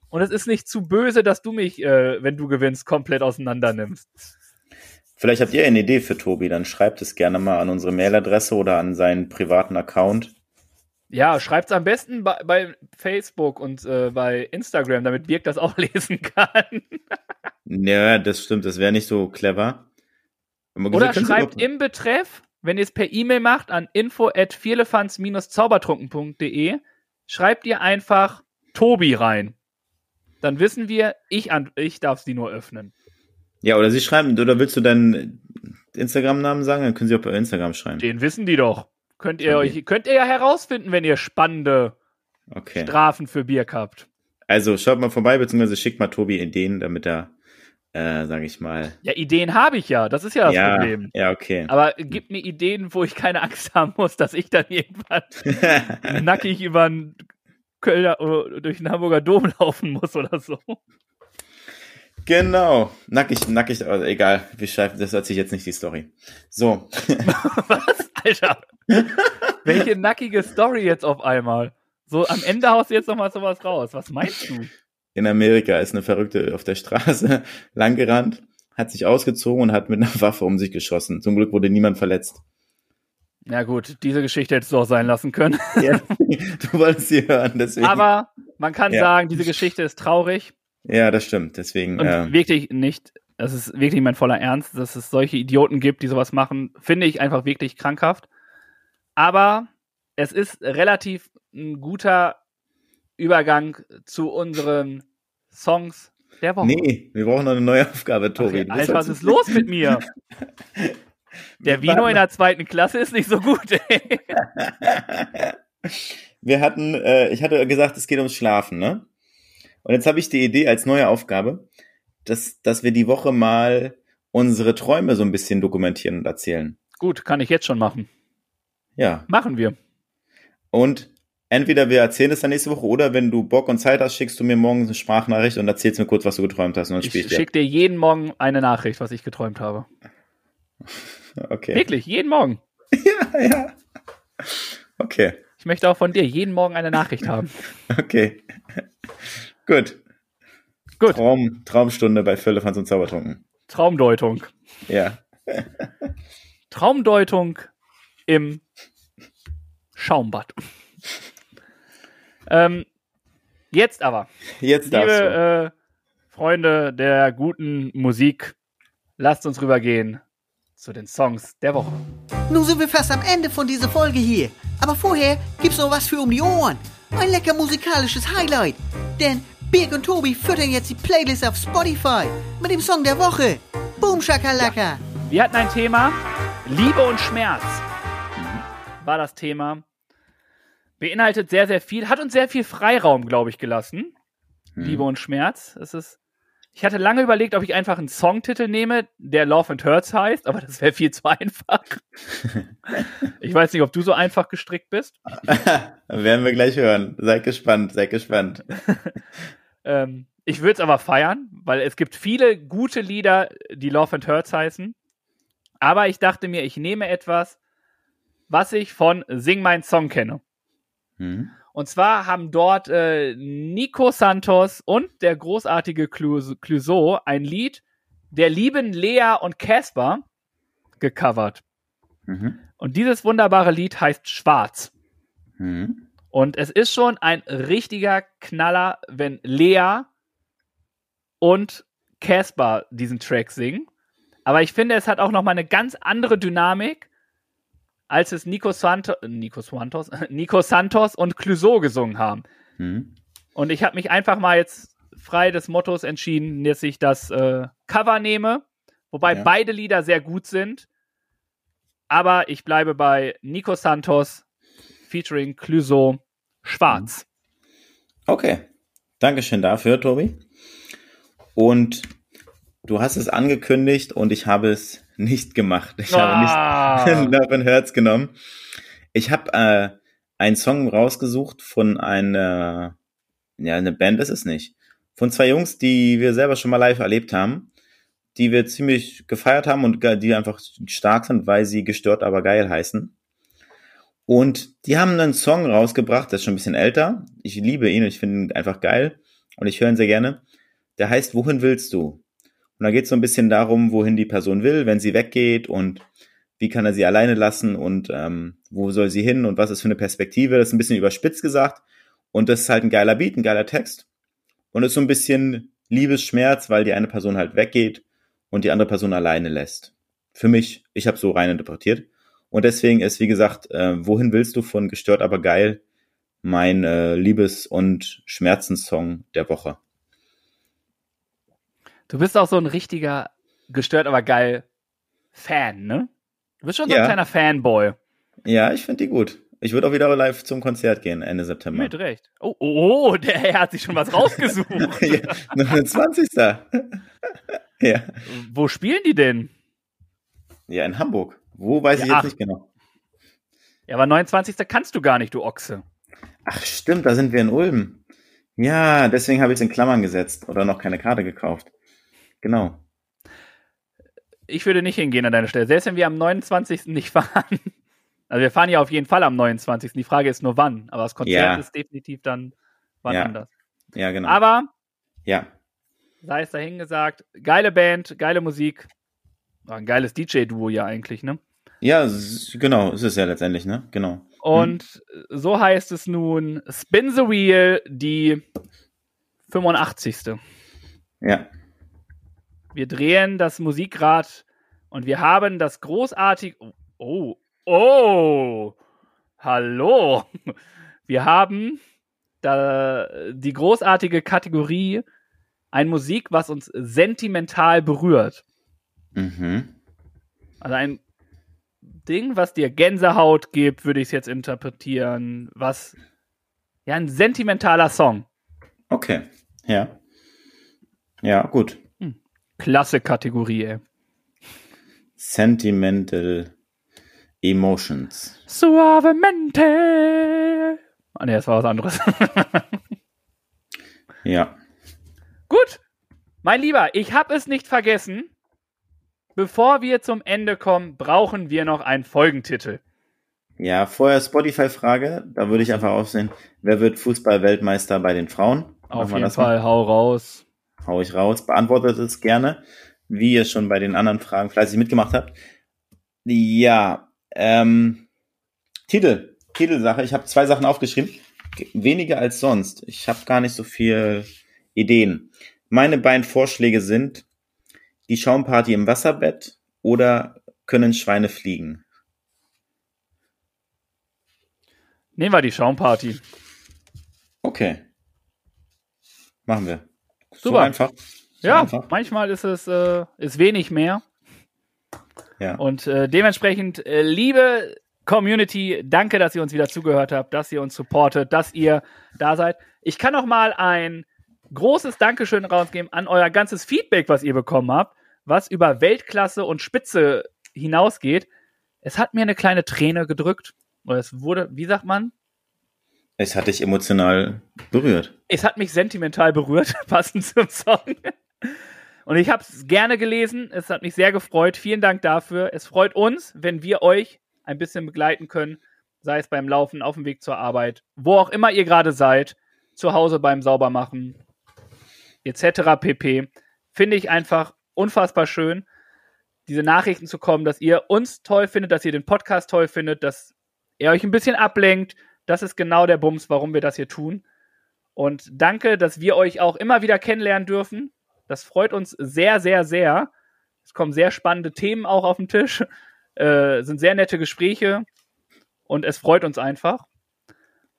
Und es ist nicht zu böse, dass du mich, äh, wenn du gewinnst, komplett auseinander nimmst. Vielleicht habt ihr eine Idee für Tobi, dann schreibt es gerne mal an unsere Mailadresse oder an seinen privaten Account. Ja, schreibt's am besten bei, bei Facebook und äh, bei Instagram, damit Birk das auch lesen kann. Ja, das stimmt, das wäre nicht so clever. Aber Oder schreibt im Betreff, wenn ihr es per E-Mail macht, an info at zaubertrunken.de, schreibt ihr einfach Tobi rein. Dann wissen wir, ich, ich darf sie nur öffnen. Ja, oder sie schreiben, oder willst du deinen Instagram-Namen sagen? Dann können sie auch bei Instagram schreiben. Den wissen die doch. Könnt ihr Okay. euch, könnt ihr ja herausfinden, wenn ihr spannende Okay. Strafen für Birk habt. Also schaut mal vorbei, beziehungsweise schickt mal Tobi Ideen, damit er, äh, sage ich mal. Ja, Ideen habe ich ja, das ist ja das ja, Problem. ja, okay. Aber gib mir Ideen, wo ich keine Angst haben muss, dass ich dann irgendwann nackig über einen Kölner, äh, durch den Hamburger Dom laufen muss oder so. genau. Nackig, nackig, also egal. Wir schreiben, das erzähle ich jetzt nicht die Story. So. Was? Alter. Welche nackige Story jetzt auf einmal? So, am Ende haust du jetzt noch mal sowas raus. Was meinst du? In Amerika ist eine Verrückte auf der Straße langgerannt, hat sich ausgezogen und hat mit einer Waffe um sich geschossen. Zum Glück wurde niemand verletzt. Ja gut, diese Geschichte hättest du auch sein lassen können. Ja, du wolltest sie hören, deswegen. Aber man kann Ja. sagen, diese Geschichte ist traurig ja, das stimmt. Deswegen. und Äh, wirklich nicht, das ist wirklich mein voller Ernst, dass es solche Idioten gibt, die sowas machen, finde ich einfach wirklich krankhaft. Aber es ist relativ ein guter Übergang zu unseren Songs der Woche. nee, wir brauchen noch eine neue Aufgabe, Tobi. Du Alter, was ist los mit mir? Der Vino in der zweiten Klasse ist nicht so gut, ey. Wir hatten, äh, ich hatte gesagt, es geht ums Schlafen, ne? Und jetzt habe ich die Idee als neue Aufgabe, dass, dass wir die Woche mal unsere Träume so ein bisschen dokumentieren und erzählen. Gut, kann ich jetzt schon machen. Ja. Machen wir. Und entweder wir erzählen es dann nächste Woche oder wenn du Bock und Zeit hast, schickst du mir morgen eine Sprachnachricht und erzählst mir kurz, was du geträumt hast und dann Ich schicke dir jeden Morgen eine Nachricht, was ich geträumt habe. Okay. Wirklich, jeden Morgen. Ja, ja. Okay. Ich möchte auch von dir jeden Morgen eine Nachricht haben. Okay. Gut. Gut. Traum, Traumstunde bei Firlefanz und Zaubertrunken. Traumdeutung. Ja. Traumdeutung im Schaumbad. ähm, jetzt aber, Jetzt darfst du. liebe äh, Freunde der guten Musik, lasst uns rübergehen zu den Songs der Woche. Nun sind wir fast am Ende von dieser Folge hier. Aber vorher gibt's noch was für um die Ohren. Ein lecker musikalisches Highlight. Denn Birg und Tobi füttern jetzt die Playlist auf Spotify mit dem Song der Woche. Boom Shakalaka. Wir hatten ein Thema, Liebe und Schmerz war das Thema. Beinhaltet sehr, sehr viel, hat uns sehr viel Freiraum, glaube ich, gelassen. Hm. Liebe und Schmerz. Es ist. Ich hatte lange überlegt, ob ich einfach einen Songtitel nehme, der Love and Hurts heißt, aber das wäre viel zu einfach. ich weiß nicht, ob du so einfach gestrickt bist. Werden wir gleich hören. Seid gespannt, seid gespannt. Ähm, ich würde es aber feiern, weil es gibt viele gute Lieder, die Love and Hurts heißen. Aber ich dachte mir, ich nehme etwas, was ich von Sing Mein Song kenne. Hm? Und zwar haben dort äh, Nico Santos und der großartige Clou- Clouseau ein Lied der lieben Lea und Casper gecovert. Mhm. Und dieses wunderbare Lied heißt Schwarz. Mhm. Und es ist schon ein richtiger Knaller, wenn Lea und Casper diesen Track singen. Aber ich finde, es hat auch noch mal eine ganz andere Dynamik, als es Nico, Santo, Nico, Santos, Nico Santos und Clouseau gesungen haben. Mhm. Und ich habe mich einfach mal jetzt frei des Mottos entschieden, dass ich das äh, Cover nehme Wobei Ja. beide Lieder sehr gut sind. Aber ich bleibe bei Nico Santos featuring Clouseau Schwarz. Okay. Dankeschön dafür, Tobi. Und du hast es angekündigt und ich habe es nicht gemacht. Ich Ah. habe nicht Love and Hurts genommen. Ich habe äh, einen Song rausgesucht von einer, ja, eine Band ist es nicht. Von zwei Jungs, die wir selber schon mal live erlebt haben, die wir ziemlich gefeiert haben und die einfach stark sind, weil sie gestört, aber geil heißen. Und die haben einen Song rausgebracht, der ist schon ein bisschen älter. Ich liebe ihn und ich finde ihn einfach geil und ich höre ihn sehr gerne. Der heißt Wohin willst du? Und da geht es so ein bisschen darum, wohin die Person will, wenn sie weggeht und wie kann er sie alleine lassen und ähm, wo soll sie hin und was ist für eine Perspektive. Das ist ein bisschen überspitzt gesagt und das ist halt ein geiler Beat, ein geiler Text und ist so ein bisschen Liebesschmerz, weil die eine Person halt weggeht und die andere Person alleine lässt. Für mich, ich habe so rein interpretiert. Und deswegen ist, wie gesagt, äh, Wohin willst du von Gestört aber geil mein äh, Liebes- und Schmerzenssong der Woche. Du bist auch so ein richtiger, gestört aber geil Fan, ne? Du bist schon so Ja. ein kleiner Fanboy. Ja, ich finde die gut. Ich würde auch wieder live zum Konzert gehen Ende September. Mit Recht. Oh, oh, oh, der Herr hat sich schon was rausgesucht. ja, 29. ja. Wo spielen die denn? ja, in Hamburg. Wo weiß ich Ja, jetzt ach. nicht genau. Ja, aber 29. kannst du gar nicht, du Ochse. Ach stimmt, da sind wir in Ulm. Ja, deswegen habe ich es in Klammern gesetzt oder noch keine Karte gekauft. Genau. Ich würde nicht hingehen an deiner Stelle, selbst wenn wir am 29. nicht fahren. Also wir fahren ja auf jeden Fall am 29. Die Frage ist nur wann. Aber das Konzert Ja. ist definitiv dann wann Ja. anders. Ja, genau. Aber ja. sei es dahingesagt, geile Band, geile Musik. War ein geiles DJ-Duo ja eigentlich, ne? Ja, genau, ist es ja letztendlich, ne? Genau. Und so heißt es nun Spin the Wheel, die 85. Ja. Wir drehen das Musikrad und wir haben das großartige. Oh, oh, hallo. Wir haben da die großartige Kategorie ein Musik, was uns sentimental berührt. Mhm. Also ein Ding, was dir Gänsehaut gibt, würde ich es jetzt interpretieren. Was. Ja, ein sentimentaler Song. Okay. Ja. Ja, gut. Klasse Kategorie, ey. Sentimental Emotions. Suavemente. Ah, ne, das war was anderes. Ja. Gut, mein Lieber, ich habe es nicht vergessen. Bevor wir zum Ende kommen, brauchen wir noch einen Folgentitel. Ja, vorher Spotify-Frage. Da würde ich einfach aufsehen, wer wird Fußball-Weltmeister bei den Frauen? Auf jeden das mal. Fall, hau raus. Hau ich raus. Beantwortet es gerne, wie ihr schon bei den anderen Fragen fleißig mitgemacht habt. Ja, ähm, Titel. Titelsache. Ich habe zwei Sachen aufgeschrieben. Weniger als sonst. Ich habe gar nicht so viel Ideen. Meine beiden Vorschläge sind die Schaumparty im Wasserbett oder können Schweine fliegen? Nehmen wir die Schaumparty. Okay. Machen wir. So Super. einfach. So Ja, einfach. manchmal ist es äh, ist wenig mehr. Ja. Und äh, dementsprechend, äh, liebe Community, danke, dass ihr uns wieder zugehört habt, dass ihr uns supportet, dass ihr da seid. Ich kann noch mal ein großes Dankeschön rausgeben an euer ganzes Feedback, was ihr bekommen habt, was über Weltklasse und Spitze hinausgeht. Es hat mir eine kleine Träne gedrückt. Oder es wurde, wie sagt man? Es hat dich emotional berührt. Es hat mich sentimental berührt, passend zum Song. Und ich habe es gerne gelesen. Es hat mich sehr gefreut. Vielen Dank dafür. Es freut uns, wenn wir euch ein bisschen begleiten können, sei es beim Laufen, auf dem Weg zur Arbeit, wo auch immer ihr gerade seid, zu Hause beim Saubermachen, etc. pp. Finde ich einfach unfassbar schön, diese Nachrichten zu kommen, dass ihr uns toll findet, dass ihr den Podcast toll findet, dass er euch ein bisschen ablenkt. Das ist genau der Bums, warum wir das hier tun. Und danke, dass wir euch auch immer wieder kennenlernen dürfen. Das freut uns sehr, sehr, sehr. Es kommen sehr spannende Themen auch auf den Tisch. Äh, sind sehr nette Gespräche. Und es freut uns einfach.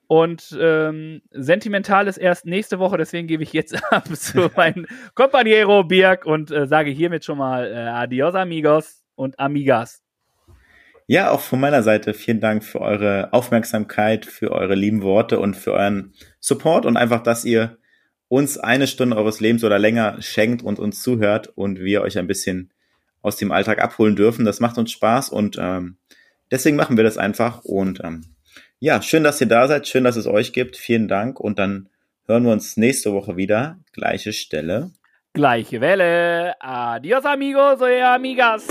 Und ähm, sentimental ist erst nächste Woche, deswegen gebe ich jetzt ab zu meinem Companiero Birk und äh, sage hiermit schon mal äh, Adios amigos und amigas. Ja, auch von meiner Seite vielen Dank für eure Aufmerksamkeit, für eure lieben Worte und für euren Support und einfach, dass ihr uns eine Stunde eures Lebens oder länger schenkt und uns zuhört und wir euch ein bisschen aus dem Alltag abholen dürfen. Das macht uns Spaß und ähm, deswegen machen wir das einfach und ähm, ja, schön, dass ihr da seid. Schön, dass es euch gibt. Vielen Dank. Und dann hören wir uns nächste Woche wieder. Gleiche Stelle. Gleiche Welle. Adios, amigos y amigas.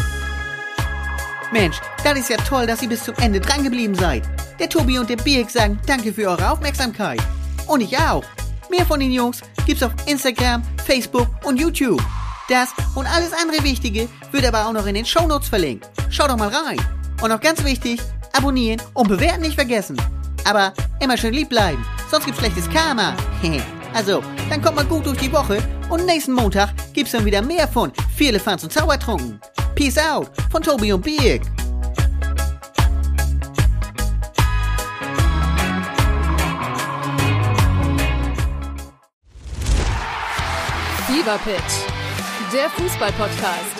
Mensch, das ist ja toll, dass ihr bis zum Ende dran geblieben seid. Der Tobi und der Birk sagen danke für eure Aufmerksamkeit. Und ich auch. Mehr von den Jungs gibt's auf Instagram, Facebook und YouTube. Das und alles andere Wichtige wird aber auch noch in den Shownotes verlinkt. Schaut doch mal rein. Und noch ganz wichtig, abonnieren und bewerten nicht vergessen. Aber immer schön lieb bleiben, sonst gibt's schlechtes Karma. also, dann kommt mal gut durch die Woche und nächsten Montag gibt's dann wieder mehr von Vier Elefants und Zaubertrunken. Peace out von Tobi und Birk. Fever der Fußballpodcast.